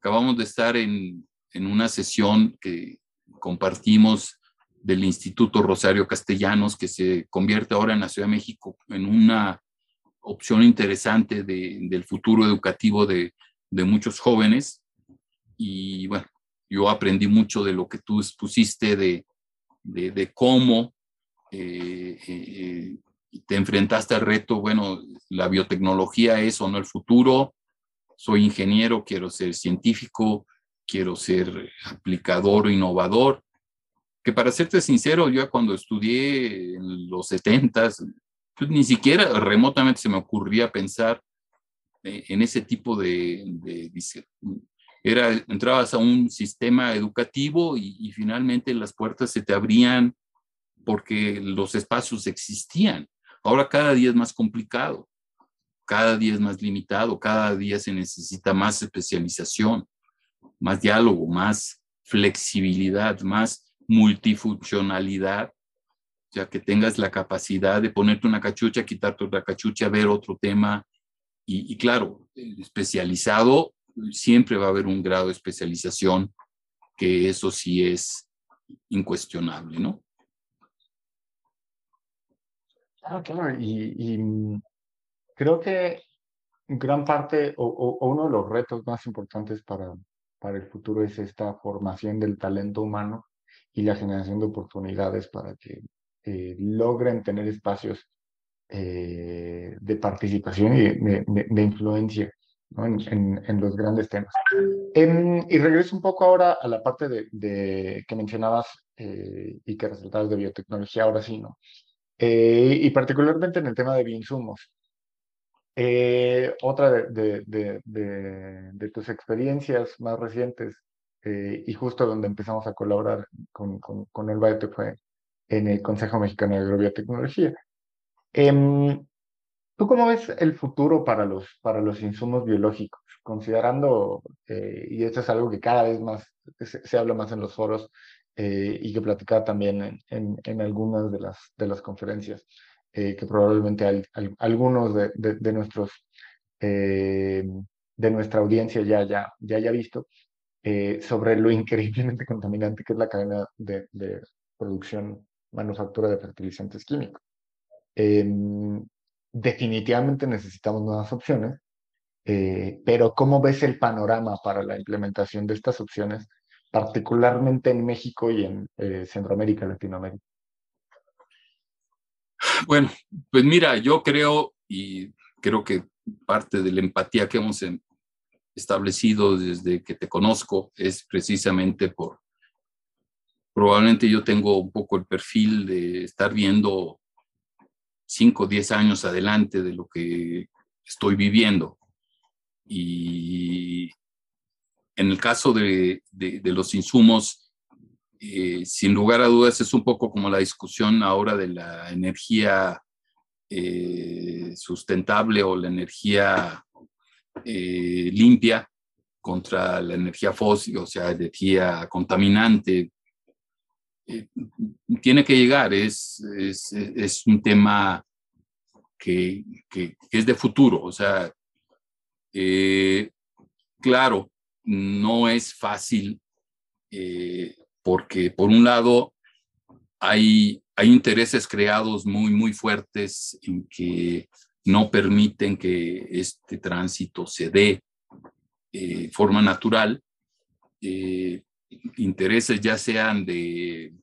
Acabamos de estar en, en una sesión que compartimos del Instituto Rosario Castellanos, que se convierte ahora en la Ciudad de México en una opción interesante de, del futuro educativo de, de, muchos jóvenes. Y bueno, yo aprendí mucho de lo que tú expusiste, de, de cómo eh, eh, te enfrentaste al reto, bueno, la biotecnología es o no el futuro, soy ingeniero, quiero ser científico, quiero ser aplicador, innovador, que para serte sincero, yo cuando estudié en los 70, pues ni siquiera remotamente se me ocurría pensar eh, en ese tipo de, era, entrabas a un sistema educativo y, finalmente las puertas se te abrían porque los espacios existían. Ahora cada día es más complicado cada día es más limitado, cada día se necesita más especialización, más diálogo, más flexibilidad, más multifuncionalidad, ya que tengas la capacidad de ponerte una cachucha, quitarte otra cachucha, ver otro tema. Y, y claro, especializado, siempre va a haber un grado de especialización, que eso sí es incuestionable, ¿no? Ah, claro, y, y Creo que gran parte o, uno de los retos más importantes para, para el futuro es esta formación del talento humano y la generación de oportunidades para que eh, logren tener espacios eh, de participación y de, influencia en, los grandes temas. y regreso un poco ahora a la parte de, que mencionabas eh, y que resultados de biotecnología, ahora sí, ¿no? Eh, y particularmente en el tema de bioinsumos. Eh, otra de, de, tus experiencias más recientes y justo donde empezamos a colaborar con, con, con el Biotech fue en el Consejo Mexicano de Agrobiotecnología. Em, ¿Tú cómo ves el futuro para los, para los insumos biológicos? Considerando, eh, y esto es algo que cada vez más se, habla más en los foros eh, y que platicaba también en, en, algunas de las, de las conferencias, eh, que probablemente algunos de, de, nuestros, de nuestra audiencia ya, ya, ya haya visto, sobre lo *laughs* increíblemente contaminante que es la cadena de, de producción, manufactura de fertilizantes químicos. Em, definitivamente necesitamos nuevas opciones, eh, pero ¿cómo ves el panorama para la implementación de estas opciones, particularmente en México y en eh, Centroamérica, Latinoamérica? Bueno, pues mira, yo creo y creo que parte de la empatía que hemos em, establecido desde que te conozco es precisamente por, probablemente yo tengo un poco el perfil de estar viendo 5 o 10 años adelante de lo que estoy viviendo. Y en el caso de, los insumos, eh, sin lugar a dudas es un poco como la discusión ahora de la energía eh, sustentable o la energía eh, limpia contra la energía fósil, o sea, energía contaminante, tiene que llegar, es, es, un tema que, es de futuro, o sea, claro, no es fácil porque por un lado hay, hay intereses creados muy, muy fuertes en que no permiten que este tránsito se dé de forma natural intereses ya sean de,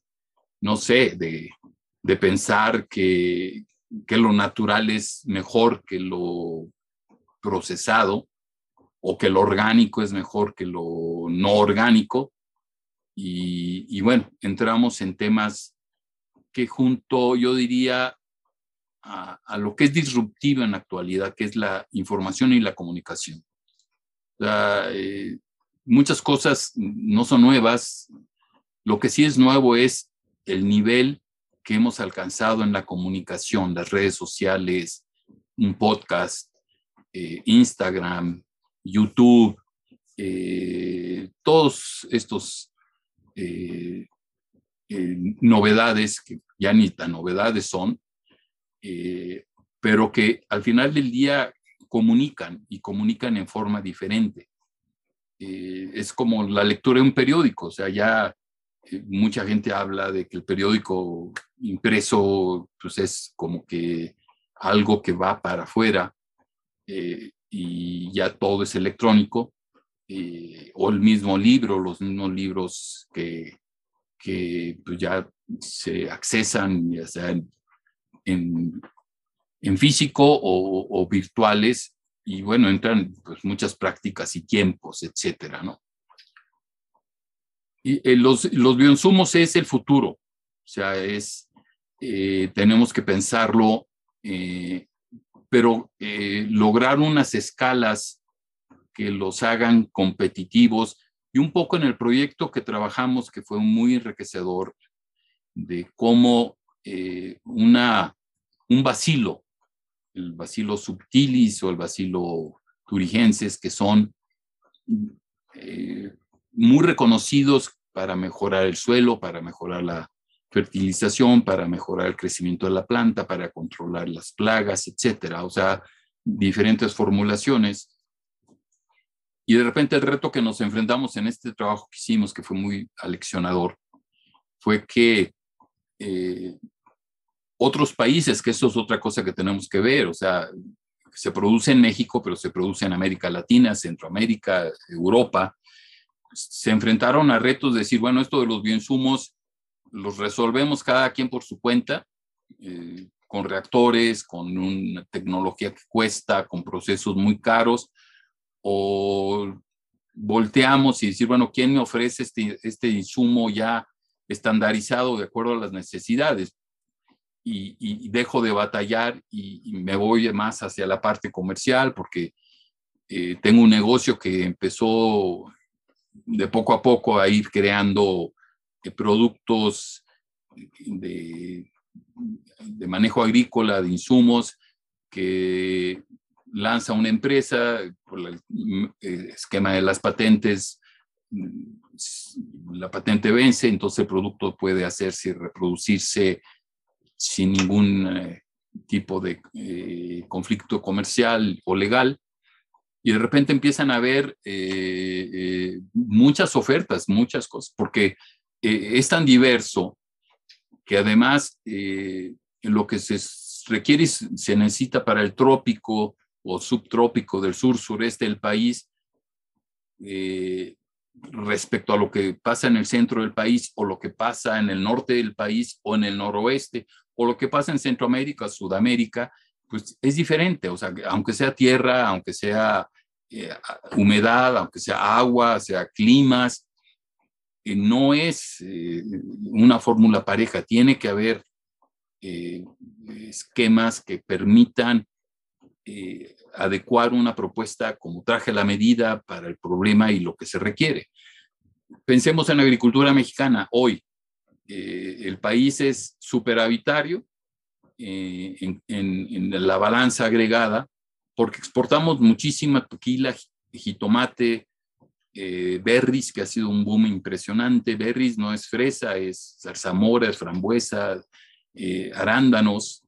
no sé, de, pensar que, lo natural es mejor que lo procesado o que lo orgánico es mejor que lo no orgánico. Y, bueno, entramos en temas que junto, yo diría, a, lo que es disruptivo en la actualidad, que es la información y la comunicación. Eh, muchas cosas no son nuevas. Lo que sí es nuevo es el nivel que hemos alcanzado en la comunicación, las redes sociales, un podcast, eh, Instagram, YouTube, eh, todos estos eh, novedades, que ya ni tan novedades son, pero que al final del día comunican y comunican en forma diferente. es como la lectura de un periódico, o sea, ya mucha gente habla de que el periódico impreso pues es como que algo que va para afuera eh, y ya todo es electrónico, eh, o el mismo libro, los mismos libros que, que pues ya se accesan ya sea en, en, físico o, virtuales, y bueno, entran pues muchas prácticas y tiempos, etcétera, ¿no? Eh, los, los bioinsumos es el futuro, o sea, es, eh, tenemos que pensarlo, pero lograr unas escalas que los hagan competitivos y un poco en el proyecto que trabajamos, que fue muy enriquecedor, de cómo una, un vacilo, el vacilo subtilis o el vacilo turigenses, que son muy reconocidos para mejorar el suelo, para mejorar la fertilización, para mejorar el crecimiento de la planta, para controlar las plagas, etcétera. O sea, diferentes formulaciones. Y de repente el reto que nos enfrentamos en este trabajo que hicimos, que fue muy aleccionador, fue que eh, otros países, que eso es otra cosa que tenemos que ver, o sea, se produce en México, pero se produce en América Latina, Centroamérica, Europa, se enfrentaron a retos de decir, bueno, esto de los bioinsumos los resolvemos cada quien por su cuenta, eh, con reactores, con una tecnología que cuesta, con procesos muy caros, o volteamos y decir, bueno, ¿quién me ofrece este, este insumo ya estandarizado de acuerdo a las necesidades? Y, dejo de batallar y, me voy más hacia la parte comercial porque eh, tengo un negocio que empezó de poco a poco a ir creando eh, productos de, de manejo agrícola, de insumos, que lanza una empresa por el eh, esquema de las patentes, mm, la patente vence, entonces el producto puede hacerse y reproducirse sin ningún eh, tipo de eh, conflicto comercial o legal. Y de repente empiezan a haber muchas ofertas, muchas cosas, porque es tan diverso que además lo que se requiere se necesita para el trópico, o subtrópico del sur sureste del país eh, respecto a lo que pasa en el centro del país o lo que pasa en el norte del país o en el noroeste o lo que pasa en Centroamérica, Sudamérica, pues es diferente. O sea, aunque sea tierra, aunque sea eh, humedad, aunque sea agua, sea climas, eh, no es una fórmula pareja. Tiene que haber esquemas que permitan eh, adecuar una propuesta como traje la medida para el problema y lo que se requiere. Pensemos en la agricultura mexicana. Hoy eh, el país es superavitario eh, en, la balanza agregada porque exportamos muchísima tequila, jitomate, berries, que ha sido un boom impresionante. Berries no es fresa, es zarzamora, es frambuesa, arándanos,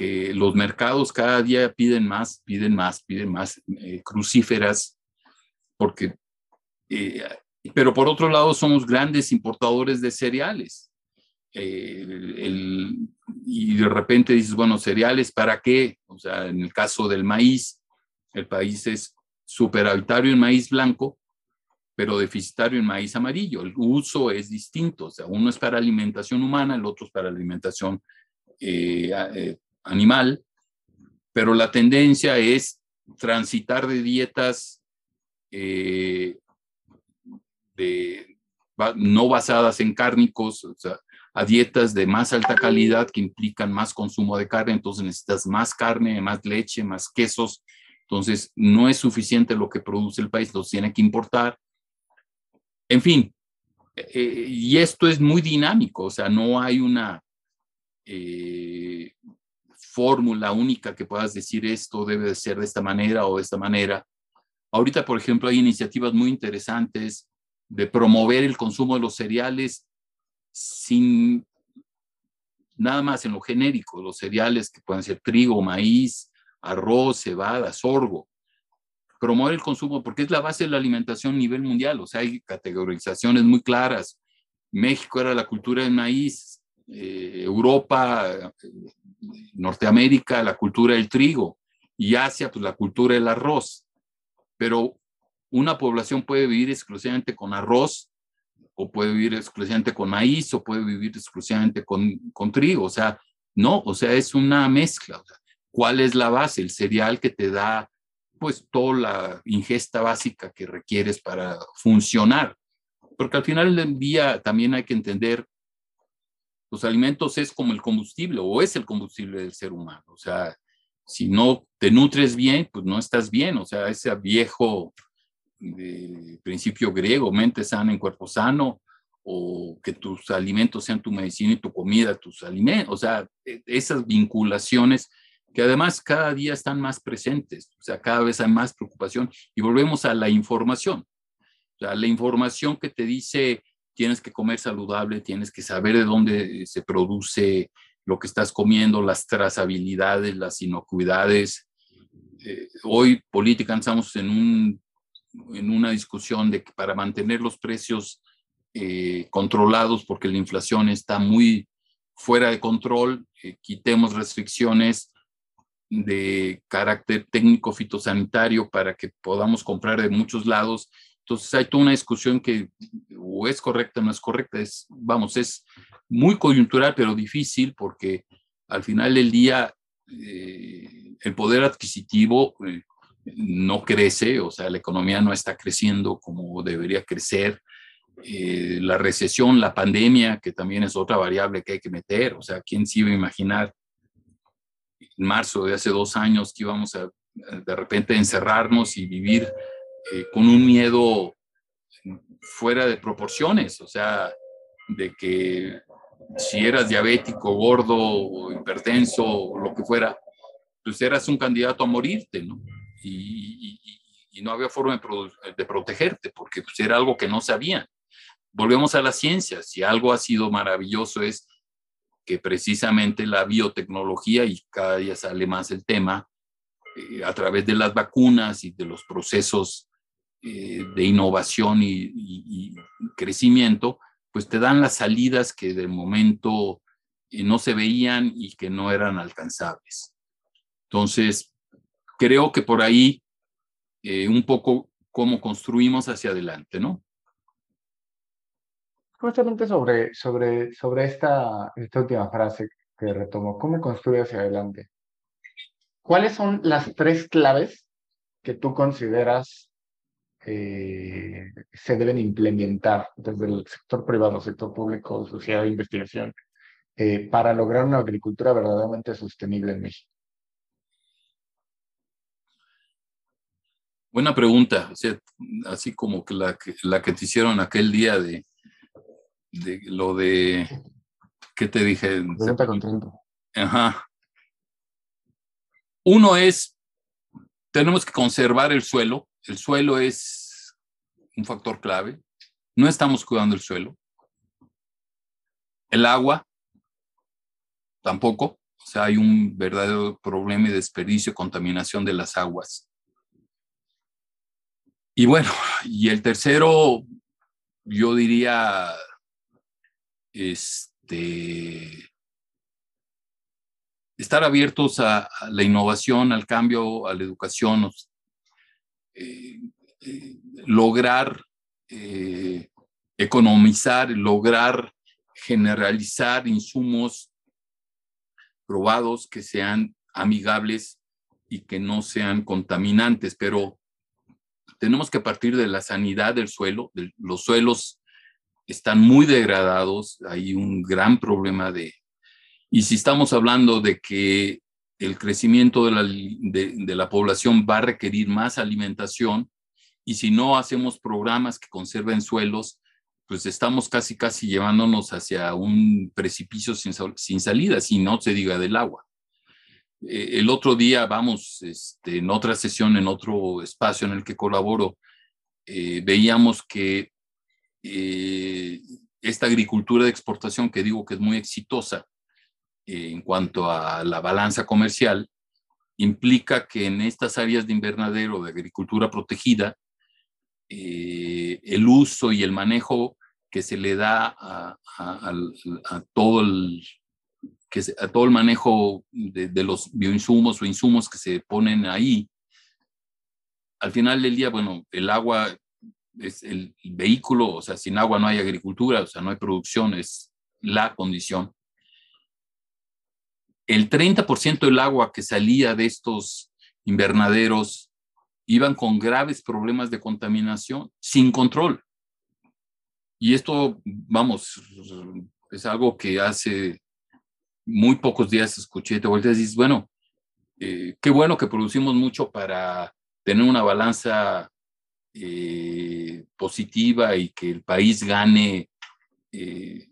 que los mercados cada día piden más, piden más, piden más eh, crucíferas, porque, eh, pero por otro lado somos grandes importadores de cereales. Eh, y de repente dices, bueno, cereales, ¿para qué? O sea, en el caso del maíz, el país es superavitario en maíz blanco, pero deficitario en maíz amarillo. El uso es distinto, o sea, uno es para alimentación humana, el otro es para alimentación animal, pero la tendencia es transitar de dietas eh, no basadas en cárnicos, a dietas de más alta calidad que implican más consumo de carne, entonces necesitas más carne, más leche, más quesos, entonces no es suficiente lo que produce el país, los tiene que importar. En fin, eh, y esto es muy dinámico, o sea, no hay una, eh, fórmula única que puedas decir esto debe de ser de esta manera o de esta manera. Ahorita, por ejemplo, hay iniciativas muy interesantes de promover el consumo de los cereales sin nada más en lo genérico, los cereales que pueden ser trigo, maíz, arroz, cebada, sorgo. Promover el consumo porque es la base de la alimentación a nivel mundial, o sea, hay categorizaciones muy claras. México era la cultura del maíz, eh, Europa, Norteamérica, la cultura del trigo y Asia, pues la cultura del arroz. Pero una población puede vivir exclusivamente con arroz o puede vivir exclusivamente con maíz o puede vivir exclusivamente con, con trigo. O sea, no, o sea, es una mezcla. ¿Cuál es la base? El cereal que te da pues toda la ingesta básica que requieres para funcionar. Porque al final del día también hay que entender los alimentos es como el combustible o es el combustible del ser humano. O sea, si no te nutres bien, pues no estás bien. O sea, ese viejo principio griego, mente sana en cuerpo sano, o que tus alimentos sean tu medicina y tu comida, tus alimentos. O sea, e, esas vinculaciones que además cada día están más presentes. O sea, cada vez hay más preocupación. Y volvemos a la información. O sea, la información que te dice tienes que comer saludable, tienes que saber de dónde se produce lo que estás comiendo, las trazabilidades, las inocuidades. Eh, hoy política estamos en, un, en una discusión de que para mantener los precios eh, controlados, porque la inflación está muy fuera de control, eh, quitemos restricciones de carácter técnico fitosanitario para que podamos comprar de muchos lados entonces hay toda una discusión que o es correcta o no es correcta. Es, vamos, es muy coyuntural, pero difícil porque al final del día eh, el poder adquisitivo eh, no crece, o sea, la economía no está creciendo como debería crecer. Eh, la recesión, la pandemia, que también es otra variable que hay que meter, o sea, ¿quién se iba a imaginar en marzo de hace dos años que íbamos a de repente encerrarnos y vivir eh, con un miedo fuera de proporciones, o sea, de que si eras diabético, gordo, hipertenso, lo que fuera, pues eras un candidato a morirte, ¿no? Y, no había forma de, protegerte, porque pues, era algo que no sabían. Volvemos a la ciencia, si algo ha sido maravilloso es que precisamente la biotecnología, y cada día sale más el tema, eh, a través de las vacunas y de los procesos eh, de innovación y, crecimiento, pues te dan las salidas que de momento eh, no se veían y que no eran alcanzables. Entonces, creo que por ahí un poco cómo construimos hacia adelante, ¿no? Justamente sobre, sobre, sobre esta, esta última frase que retomo, ¿cómo construye hacia adelante? ¿Cuáles son las tres claves que tú consideras eh, se deben implementar desde el sector privado, sector público, sociedad de investigación, eh, para lograr una agricultura verdaderamente sostenible en México? Buena pregunta, así como que la, que la que te hicieron aquel día de, de lo de, ¿qué te dije? Ajá. Uno es, tenemos que conservar el suelo. El suelo es un factor clave. No estamos cuidando el suelo. El agua, tampoco. O sea, hay un verdadero problema de desperdicio, contaminación de las aguas. Y bueno, *laughs* y el tercero, yo diría, este, estar abiertos a, la innovación, al cambio, a la educación, lograr eh, economizar, lograr generalizar insumos probados que sean amigables y que no sean contaminantes, pero tenemos que partir de la sanidad del suelo. los suelos están muy degradados, hay un gran problema de, y si estamos hablando de que el crecimiento de la, de, la, población va a requerir más alimentación y si no hacemos programas que conserven suelos, pues estamos casi, casi llevándonos hacia un precipicio sin, sin salida, si no se diga del agua. Eh, el otro día, vamos, este, en otra sesión, en otro espacio en el que colaboro, eh, veíamos que eh, esta agricultura de exportación, que digo que es muy exitosa, en cuanto a la balanza comercial implica que en estas áreas de invernadero de agricultura protegida, eh, el uso y el manejo que se le da a, todo, el, que a todo el manejo de, los bioinsumos o insumos que se ponen ahí, al final del día, bueno, el agua es el vehículo, o sea, sin agua no hay agricultura, o sea, no hay producción, es la condición el 30% del agua que salía de estos invernaderos iban con graves problemas de contaminación, sin control. Y esto, vamos, es algo que hace muy pocos días escuché, te volteas y dices, bueno, eh, qué bueno que producimos mucho para tener una balanza eh, positiva y que el país gane eh,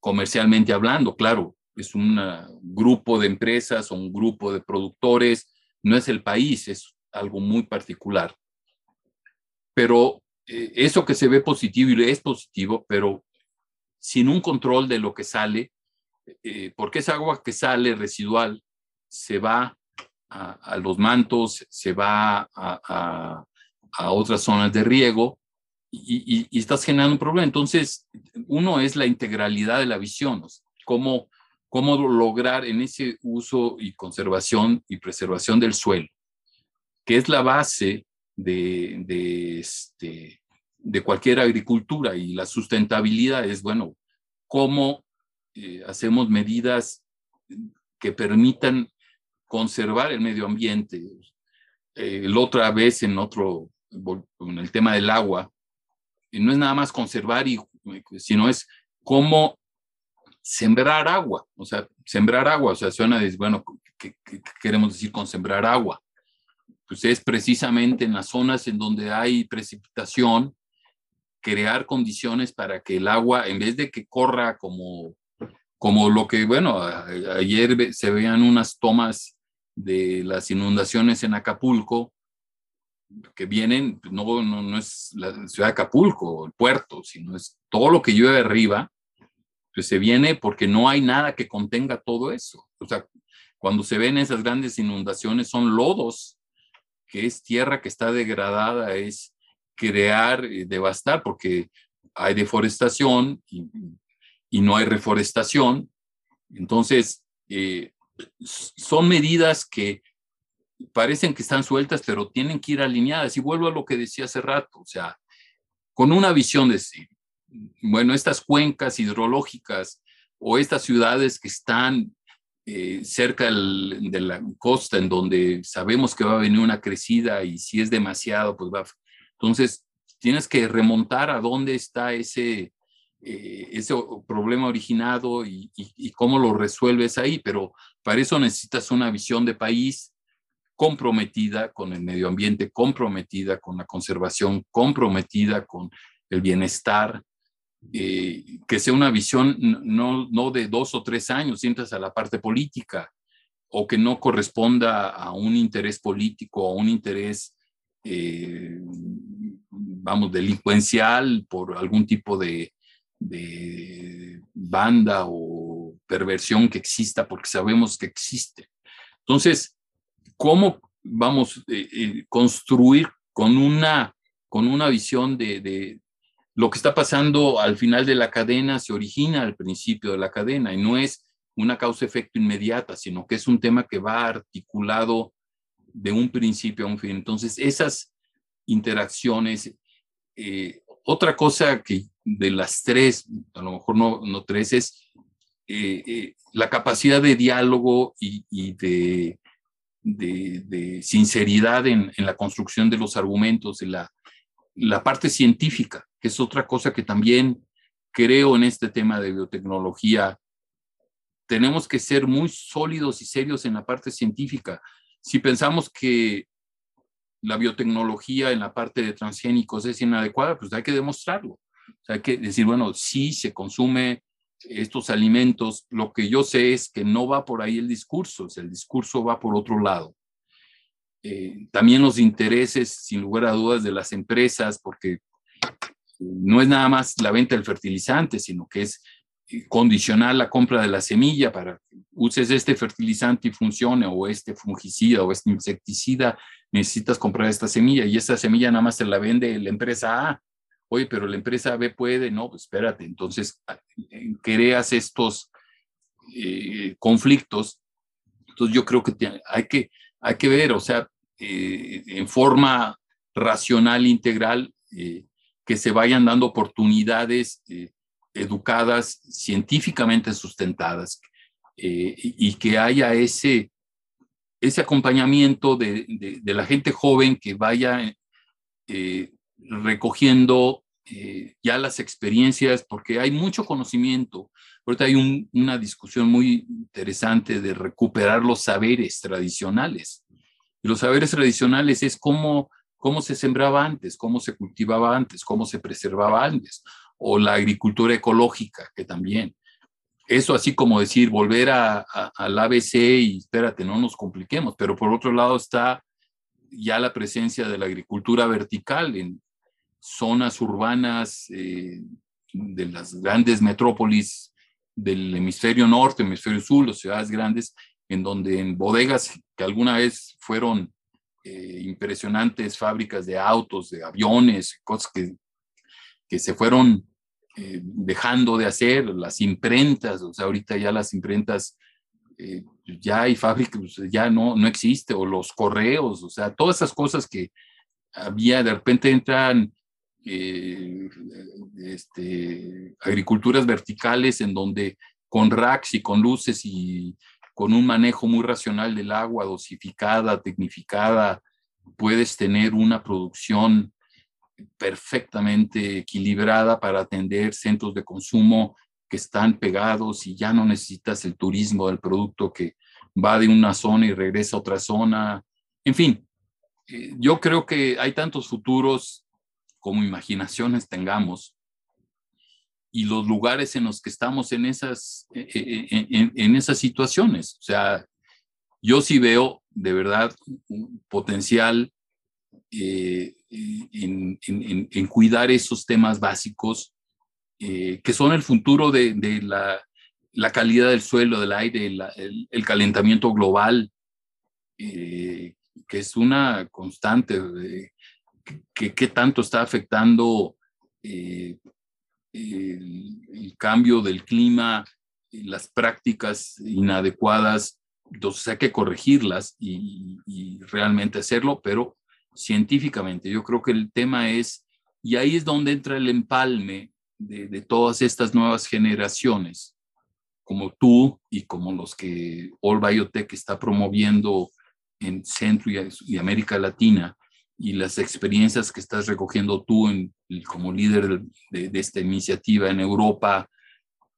comercialmente hablando, claro, es un grupo de empresas o un grupo de productores, no es el país, es algo muy particular. Pero eh, eso que se ve positivo y es positivo, pero sin un control de lo que sale, eh, porque esa agua que sale residual se va a, los mantos, se va a, otras zonas de riego y, y, estás generando un problema. Entonces, uno es la integralidad de la visión, cómo cómo lograr en ese uso y conservación y preservación del suelo, que es la base de, de, este, de cualquier agricultura y la sustentabilidad es, bueno, cómo eh, hacemos medidas que permitan conservar el medio ambiente. eh, la otra vez en otro, en el tema del agua, y no es nada más conservar, y, sino es cómo sembrar agua, o sea, sembrar agua, o sea, suena de, bueno, ¿qué, queremos decir con sembrar agua? Pues es precisamente en las zonas en donde hay precipitación, crear condiciones para que el agua, en vez de que corra como, como lo que, bueno, ayer se veían unas tomas de las inundaciones en Acapulco, que vienen, no, no, no es la ciudad de Acapulco, el puerto, sino es todo lo que llueve arriba, pues se viene porque no hay nada que contenga todo eso. O sea, cuando se ven esas grandes inundaciones son lodos, que es tierra que está degradada, es crear, y devastar, porque hay deforestación y, no hay reforestación. Entonces, eh, son medidas que parecen que están sueltas, pero tienen que ir alineadas. Y vuelvo a lo que decía hace rato, o sea, con una visión de bueno, estas cuencas hidrológicas o estas ciudades que están eh, cerca de la costa, en donde sabemos que va a venir una crecida y si es demasiado, pues va. Entonces, tienes que remontar a dónde está ese, eh, ese problema originado y, cómo lo resuelves ahí, pero para eso necesitas una visión de país comprometida con el medio ambiente, comprometida con la conservación, comprometida con el bienestar, eh, que sea una visión no, no de dos o tres años, entras a la parte política, o que no corresponda a un interés político, a un interés, eh, vamos, delincuencial por algún tipo de, banda o perversión que exista, porque sabemos que existe. Entonces, ¿cómo vamos a eh, eh, construir con una, con una visión de, lo que está pasando al final de la cadena se origina al principio de la cadena y no es una causa-efecto inmediata, sino que es un tema que va articulado de un principio a un fin. Entonces, esas interacciones, eh, otra cosa que de las tres, a lo mejor no, no tres, es eh, eh, la capacidad de diálogo y, de, sinceridad en, en, la construcción de los argumentos, de la, la parte científica, que es otra cosa que también creo en este tema de biotecnología. Tenemos que ser muy sólidos y serios en la parte científica. Si pensamos que la biotecnología en la parte de transgénicos es inadecuada, pues hay que demostrarlo. O hay que decir, bueno, sí se consume estos alimentos, lo que yo sé es que no va por ahí el discurso, el discurso va por otro lado. Eh, también los intereses, sin lugar a dudas, de las empresas, porque no es nada más la venta del fertilizante, sino que es eh, condicionar la compra de la semilla para que uses este fertilizante y funcione, o este fungicida o este insecticida, necesitas comprar esta semilla y esta semilla nada más se la vende la empresa A oye, pero la empresa B puede, no, pues espérate, entonces ah, creas estos eh, conflictos. Entonces yo creo que hay, que hay que ver, o sea, eh, en forma racional, integral, eh, que se vayan dando oportunidades educadas, científicamente sustentadas, y, que haya ese, ese acompañamiento de, de la gente joven que vaya recogiendo eh, ya las experiencias, porque hay mucho conocimiento. Ahorita hay una discusión muy interesante de recuperar los saberes tradicionales. Y los saberes tradicionales es cómo, cómo se sembraba antes, cómo se cultivaba antes, cómo se preservaba antes, o la agricultura ecológica, que también. Eso así como decir, volver a, al ABC y espérate, no nos compliquemos, pero por otro lado está ya la presencia de la agricultura vertical en, zonas urbanas eh, de las grandes metrópolis del hemisferio norte, hemisferio sur, las ciudades grandes, en donde en bodegas que alguna vez fueron eh, impresionantes fábricas de autos, de aviones, cosas que, que se fueron eh, dejando de hacer, las imprentas, o sea, ahorita ya las imprentas, ya hay fábricas, ya no, no existe, o los correos, o sea, todas esas cosas que había, de repente entran eh, este, agriculturas verticales en donde con racks y con luces y con un manejo muy racional del agua, dosificada, tecnificada, puedes tener una producción perfectamente equilibrada para atender centros de consumo que están pegados y ya no necesitas el turismo del producto que va de una zona y regresa a otra zona. En fin, eh, yo creo que hay tantos futuros como imaginaciones tengamos y los lugares en los que estamos en esas, eh, eh, en, esas situaciones. O sea, yo sí veo de verdad potencial en, en, cuidar esos temas básicos que son el futuro de, la, la, calidad del suelo, del aire, el, calentamiento global, que es una constante, de, que, tanto está afectando eh, el, cambio del clima, las prácticas inadecuadas, entonces hay que corregirlas y, realmente hacerlo, pero científicamente. Yo creo que el tema es, y ahí es donde entra el empalme de, todas estas nuevas generaciones, como tú y como los que All Biotech está promoviendo en Centro y, América Latina y las experiencias que estás recogiendo tú como líder de, esta iniciativa en Europa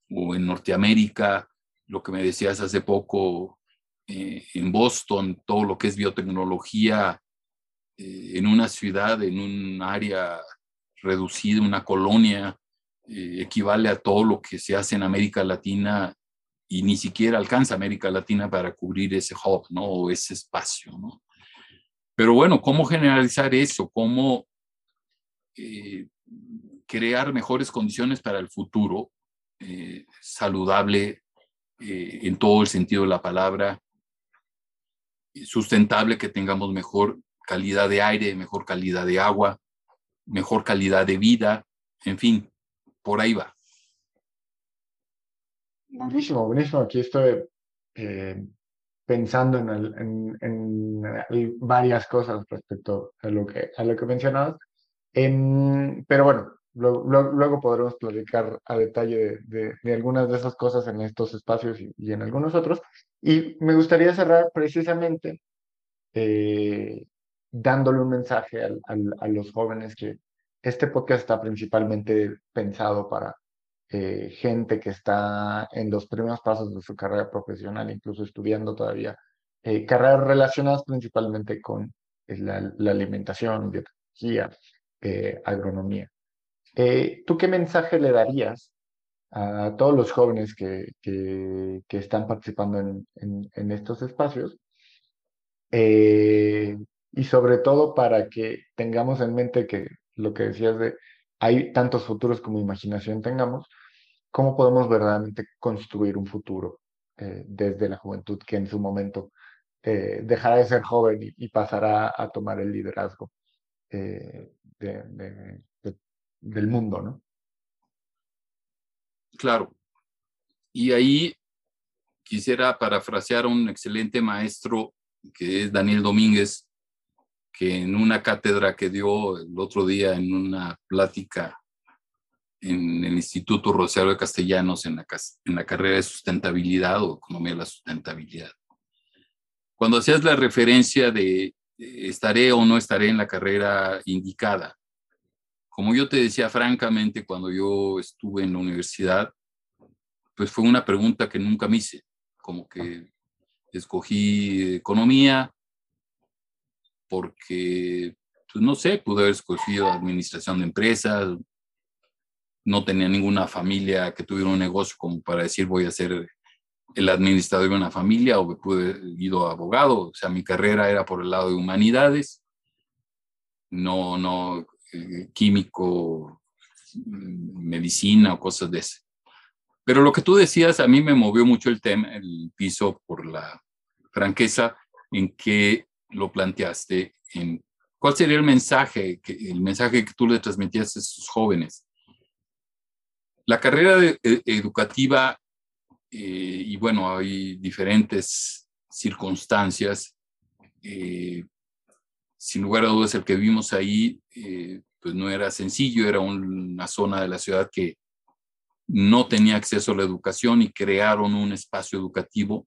o en Norteamérica, lo que me decías hace poco eh, en Boston, todo lo que es biotecnología eh, en una ciudad, en un área reducida, una colonia, eh, equivale a todo lo que se hace en América Latina y ni siquiera alcanza América Latina para cubrir ese hub, ¿no? O ese espacio, ¿no? Pero bueno, ¿cómo generalizar eso? ¿Cómo eh, crear mejores condiciones para el futuro eh, saludable eh, en todo el sentido de la palabra, sustentable, que tengamos mejor calidad de aire, mejor calidad de agua, mejor calidad de vida, en fin, por ahí va. Buenísimo, buenísimo. Aquí estoy pensando en, en, varias cosas respecto a lo que, a lo que mencionabas. pero bueno, luego podremos platicar a detalle de, de, algunas de esas cosas en estos espacios y, en algunos otros. Y me gustaría cerrar precisamente eh, dándole un mensaje a los jóvenes que este podcast está principalmente pensado para eh, gente que está en los primeros pasos de su carrera profesional, incluso estudiando todavía eh, carreras relacionadas principalmente con eh, la, alimentación, biología, agronomía. ¿Tú qué mensaje le darías a todos los jóvenes que, que, están participando en, en, estos espacios? y sobre todo para que tengamos en mente que lo que decías de hay tantos futuros como imaginación tengamos, ¿cómo podemos verdaderamente construir un futuro eh, desde la juventud que en su momento eh, dejará de ser joven y, pasará a tomar el liderazgo eh, del mundo, ¿no? Claro. Y ahí quisiera parafrasear a un excelente maestro que es Daniel Domínguez, que en una cátedra que dio el otro día en una plática en el Instituto Rosario de Castellanos en la, en la carrera de sustentabilidad o economía de la sustentabilidad. Cuando hacías la referencia de estaré o no estaré en la carrera indicada, como yo te decía francamente cuando yo estuve en la universidad, pues fue una pregunta que nunca me hice, como que escogí economía porque, pues no sé, pude haber escogido administración de empresas, no tenía ninguna familia que tuviera un negocio como para decir voy a ser el administrador de una familia o me pude ido abogado. O sea, mi carrera era por el lado de humanidades, no, no eh, químico, mm, medicina o cosas de ese. Pero lo que tú decías a mí me movió mucho el tema, el piso por la franqueza en que lo planteaste. En, ¿Cuál sería el mensaje, que, el mensaje que tú le transmitías a esos jóvenes? La carrera e, educativa, eh, y bueno, hay diferentes circunstancias. Eh, sin lugar a dudas, el que vimos ahí, eh, pues no era sencillo, era una zona de la ciudad que no tenía acceso a la educación y crearon un espacio educativo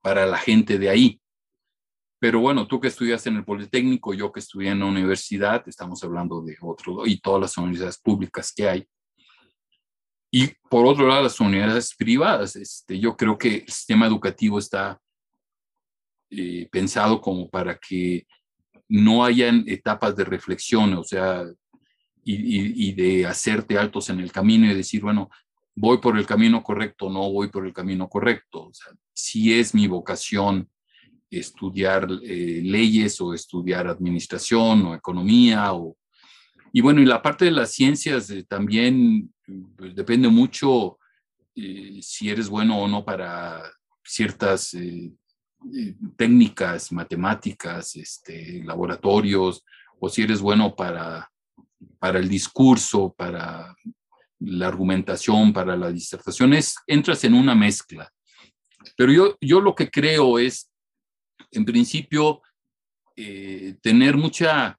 para la gente de ahí. Pero bueno, tú que estudias en el Politécnico, yo que estudié en la universidad, estamos hablando de otro, y todas las universidades públicas que hay. Y por otro lado, las universidades privadas. Este, yo creo que el sistema educativo está eh, pensado como para que no hayan etapas de reflexión, o sea, y, y, de hacerte altos en el camino y decir, bueno, voy por el camino correcto, no voy por el camino correcto. O sea, si es mi vocación estudiar eh, leyes o estudiar administración o economía o y bueno y la parte de las ciencias eh, también pues, depende mucho eh, si eres bueno o no para ciertas técnicas matemáticas este laboratorios o si eres bueno para para el discurso para la argumentación para la disertación es entras en una mezcla. Pero yo yo lo que creo es en principio, eh, tener mucha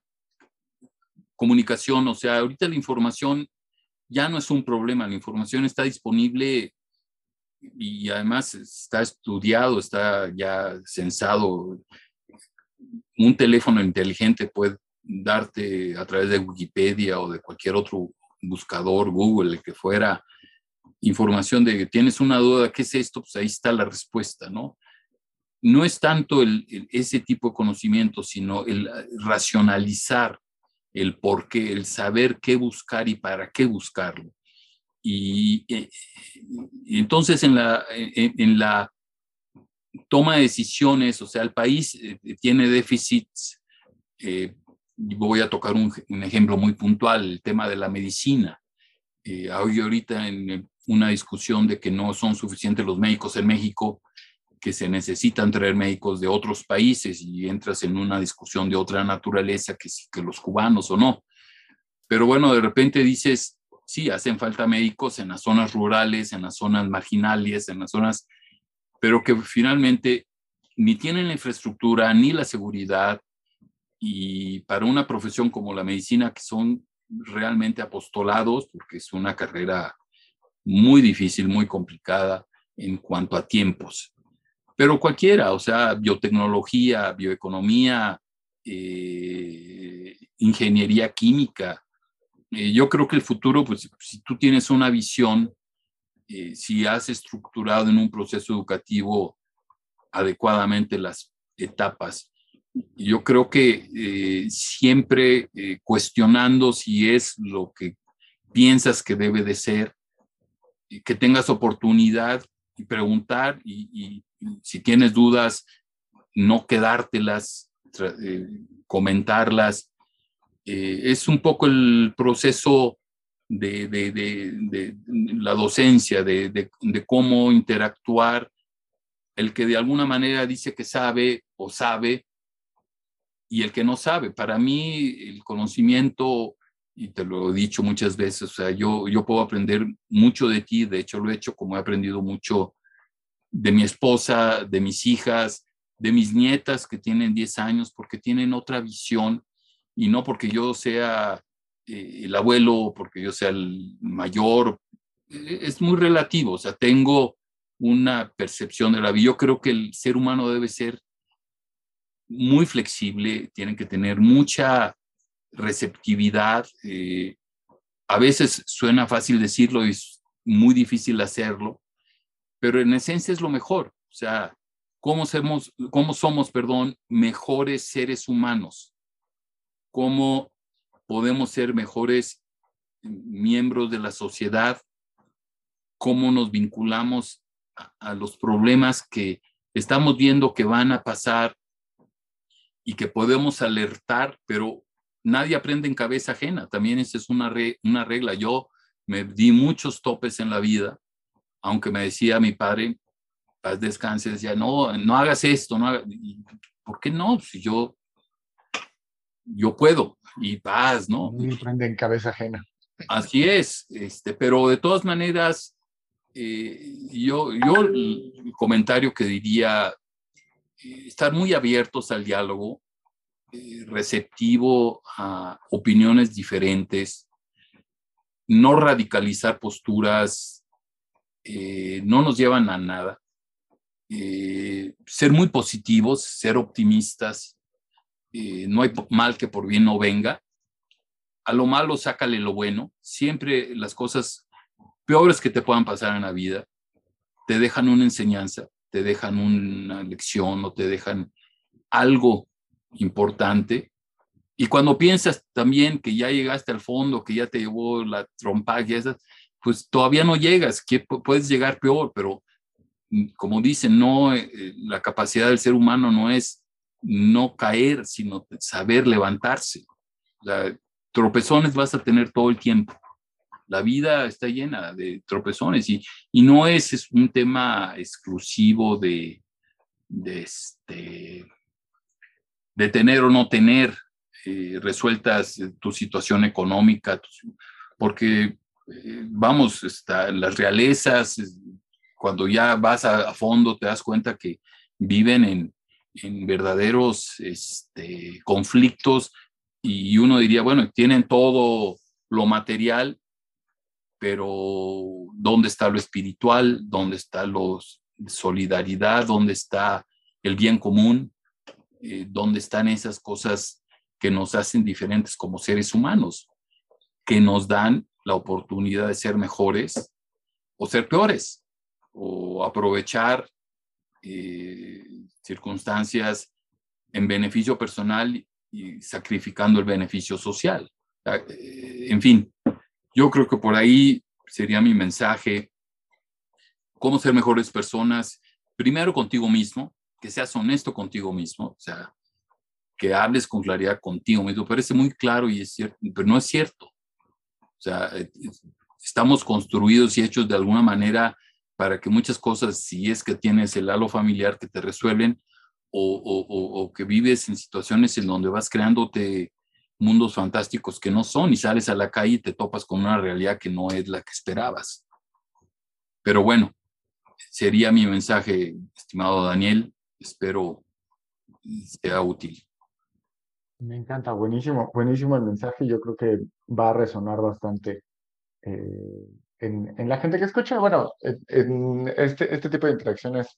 comunicación, o sea, ahorita la información ya no es un problema, la información está disponible y además está estudiado, está ya censado. Un teléfono inteligente puede darte a través de Wikipedia o de cualquier otro buscador, Google, el que fuera, información de que tienes una duda, ¿qué es esto? Pues ahí está la respuesta, ¿no? No es tanto ese tipo de conocimiento, sino el racionalizar el por qué, el saber qué buscar y para qué buscarlo. Y, eh, entonces en la, en, la toma de decisiones, o sea, el país eh, tiene déficits. Eh, voy a tocar un, ejemplo muy puntual, el tema de la medicina. hay ahorita en una discusión de que no son suficientes los médicos en México que se necesitan traer médicos de otros países y entras en una discusión de otra naturaleza que, que los cubanos o no. Pero bueno, de repente dices, sí, hacen falta médicos en las zonas rurales, en las zonas marginales, en las zonas, pero que finalmente ni tienen la infraestructura ni la seguridad y para una profesión como la medicina que son realmente apostolados, porque es una carrera muy difícil, muy complicada en cuanto a tiempos pero cualquiera, o sea, biotecnología, bioeconomía, eh, ingeniería química. Eh, yo creo que el futuro, pues si tú tienes una visión, eh, si has estructurado en un proceso educativo adecuadamente las etapas, yo creo que siempre cuestionando si es lo que piensas que debe de ser, que tengas oportunidad y preguntar y, si tienes dudas, no quedártelas, eh, comentarlas. Eh, es un poco el proceso de, de, la docencia, de, cómo interactuar, el que de alguna manera dice que sabe o sabe y el que no sabe. Para mí el conocimiento, y te lo he dicho muchas veces, o sea, yo, yo puedo aprender mucho de ti, de hecho lo he hecho como he aprendido mucho de mi esposa, de mis hijas, de mis nietas que tienen 10 años, porque tienen otra visión y no porque yo sea eh, el abuelo, porque yo sea el mayor, e-, es muy relativo, o sea, tengo una percepción de la vida. Yo creo que el ser humano debe ser muy flexible, tiene que tener mucha receptividad. Eh, a veces suena fácil decirlo y es muy difícil hacerlo, pero en esencia es lo mejor. O sea, ¿cómo somos, cómo somos perdón, mejores seres humanos? ¿Cómo podemos ser mejores miembros de la sociedad? ¿Cómo nos vinculamos a, los problemas que estamos viendo que van a pasar y que podemos alertar, pero nadie aprende en cabeza ajena. También esa es una, una regla. Yo me di muchos topes en la vida aunque me decía mi padre, paz descanse, decía, no, no hagas esto, no ¿por qué no? Si yo, yo puedo, y paz, ¿no? Y prende en cabeza ajena. Así es, este, pero de todas maneras, eh, yo, yo el comentario que diría, eh, estar muy abiertos al diálogo, eh, receptivo a opiniones diferentes, no radicalizar posturas eh, no nos llevan a nada. eh, ser muy positivos, ser optimistas, eh, no hay mal que por bien no venga. A lo malo sácale lo bueno. Siempre las cosas peores que te puedan pasar en la vida te dejan una enseñanza, te dejan una lección o te dejan algo importante. Y cuando piensas también que ya llegaste al fondo, que ya te llevó la trompa, pues todavía no llegas, que puedes llegar peor, pero mm, como dicen, no, eh, eh, la capacidad del ser humano no es no caer, sino saber levantarse. tropezones vas a tener todo el tiempo. La vida está llena de tropezones y, y no es, un tema exclusivo de, de, este, de tener o no tener eh, resueltas tu situación económica, porque vamos, está, las realezas, cuando ya vas a, fondo te das cuenta que viven en, en verdaderos este, conflictos y uno diría, bueno, tienen todo lo material, pero ¿dónde está lo espiritual? ¿Dónde está la solidaridad? ¿Dónde está el bien común? Eh, ¿Dónde están esas cosas que nos hacen diferentes como seres humanos? Que nos dan la oportunidad de ser mejores o ser peores, o aprovechar eh, circunstancias en beneficio personal y sacrificando el beneficio social. Eh, en fin, yo creo que por ahí sería mi mensaje, cómo ser mejores personas, primero contigo mismo, que seas honesto contigo mismo, o sea, que hables con claridad contigo mismo. Parece muy claro y es cierto, pero no es cierto. O sea, eh, estamos construidos y hechos de alguna manera para que muchas cosas, si es que tienes el halo familiar que te resuelven o, o, o que vives en situaciones en donde vas creándote mundos fantásticos que no son y sales a la calle y te topas con una realidad que no es la que esperabas. Pero bueno, sería mi mensaje, estimado Daniel. Espero sea útil. Me encanta, buenísimo, buenísimo el mensaje. Yo creo que va a resonar bastante eh, en, la gente que escucha. Bueno, en, este, este tipo de interacciones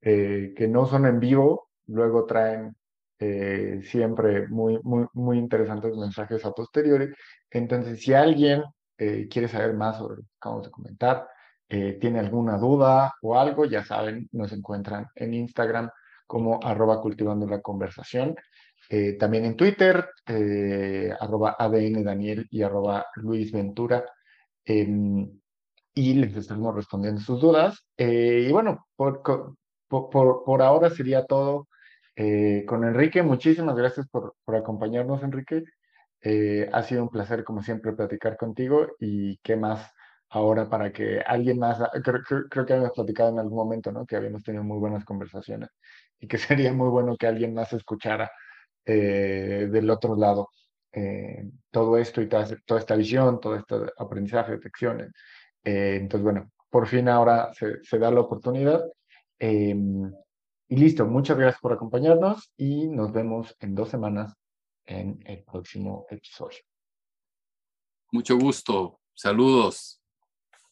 eh, que no son en vivo, luego traen eh, siempre muy, muy, muy interesantes mensajes a posteriori. Entonces, si alguien quiere saber más sobre lo que acabamos de comentar, tiene alguna duda o algo, ya saben, nos encuentran en Instagram como arroba cultivando la conversación. También en Twitter, arroba ADN y arroba Luis. Em, y les estamos respondiendo sus dudas. y bueno, por, por, por ahora sería todo. Eh, con Enrique, muchísimas gracias por, por acompañarnos, Enrique. Eh, ha sido un placer, como siempre, platicar contigo y qué más ahora para que alguien más, ah, creo, creo, que habíamos platicado en algún momento, ¿no? Que habíamos tenido muy buenas conversaciones y que *laughs* sería muy bueno que alguien más escuchara eh, del otro lado todo esto y toda, esta visión, todo este aprendizaje, detecciones. entonces, bueno, por fin ahora se, se da la oportunidad. Em, y listo, muchas gracias por acompañarnos y nos vemos en dos semanas en el próximo episodio. Mucho gusto. Saludos.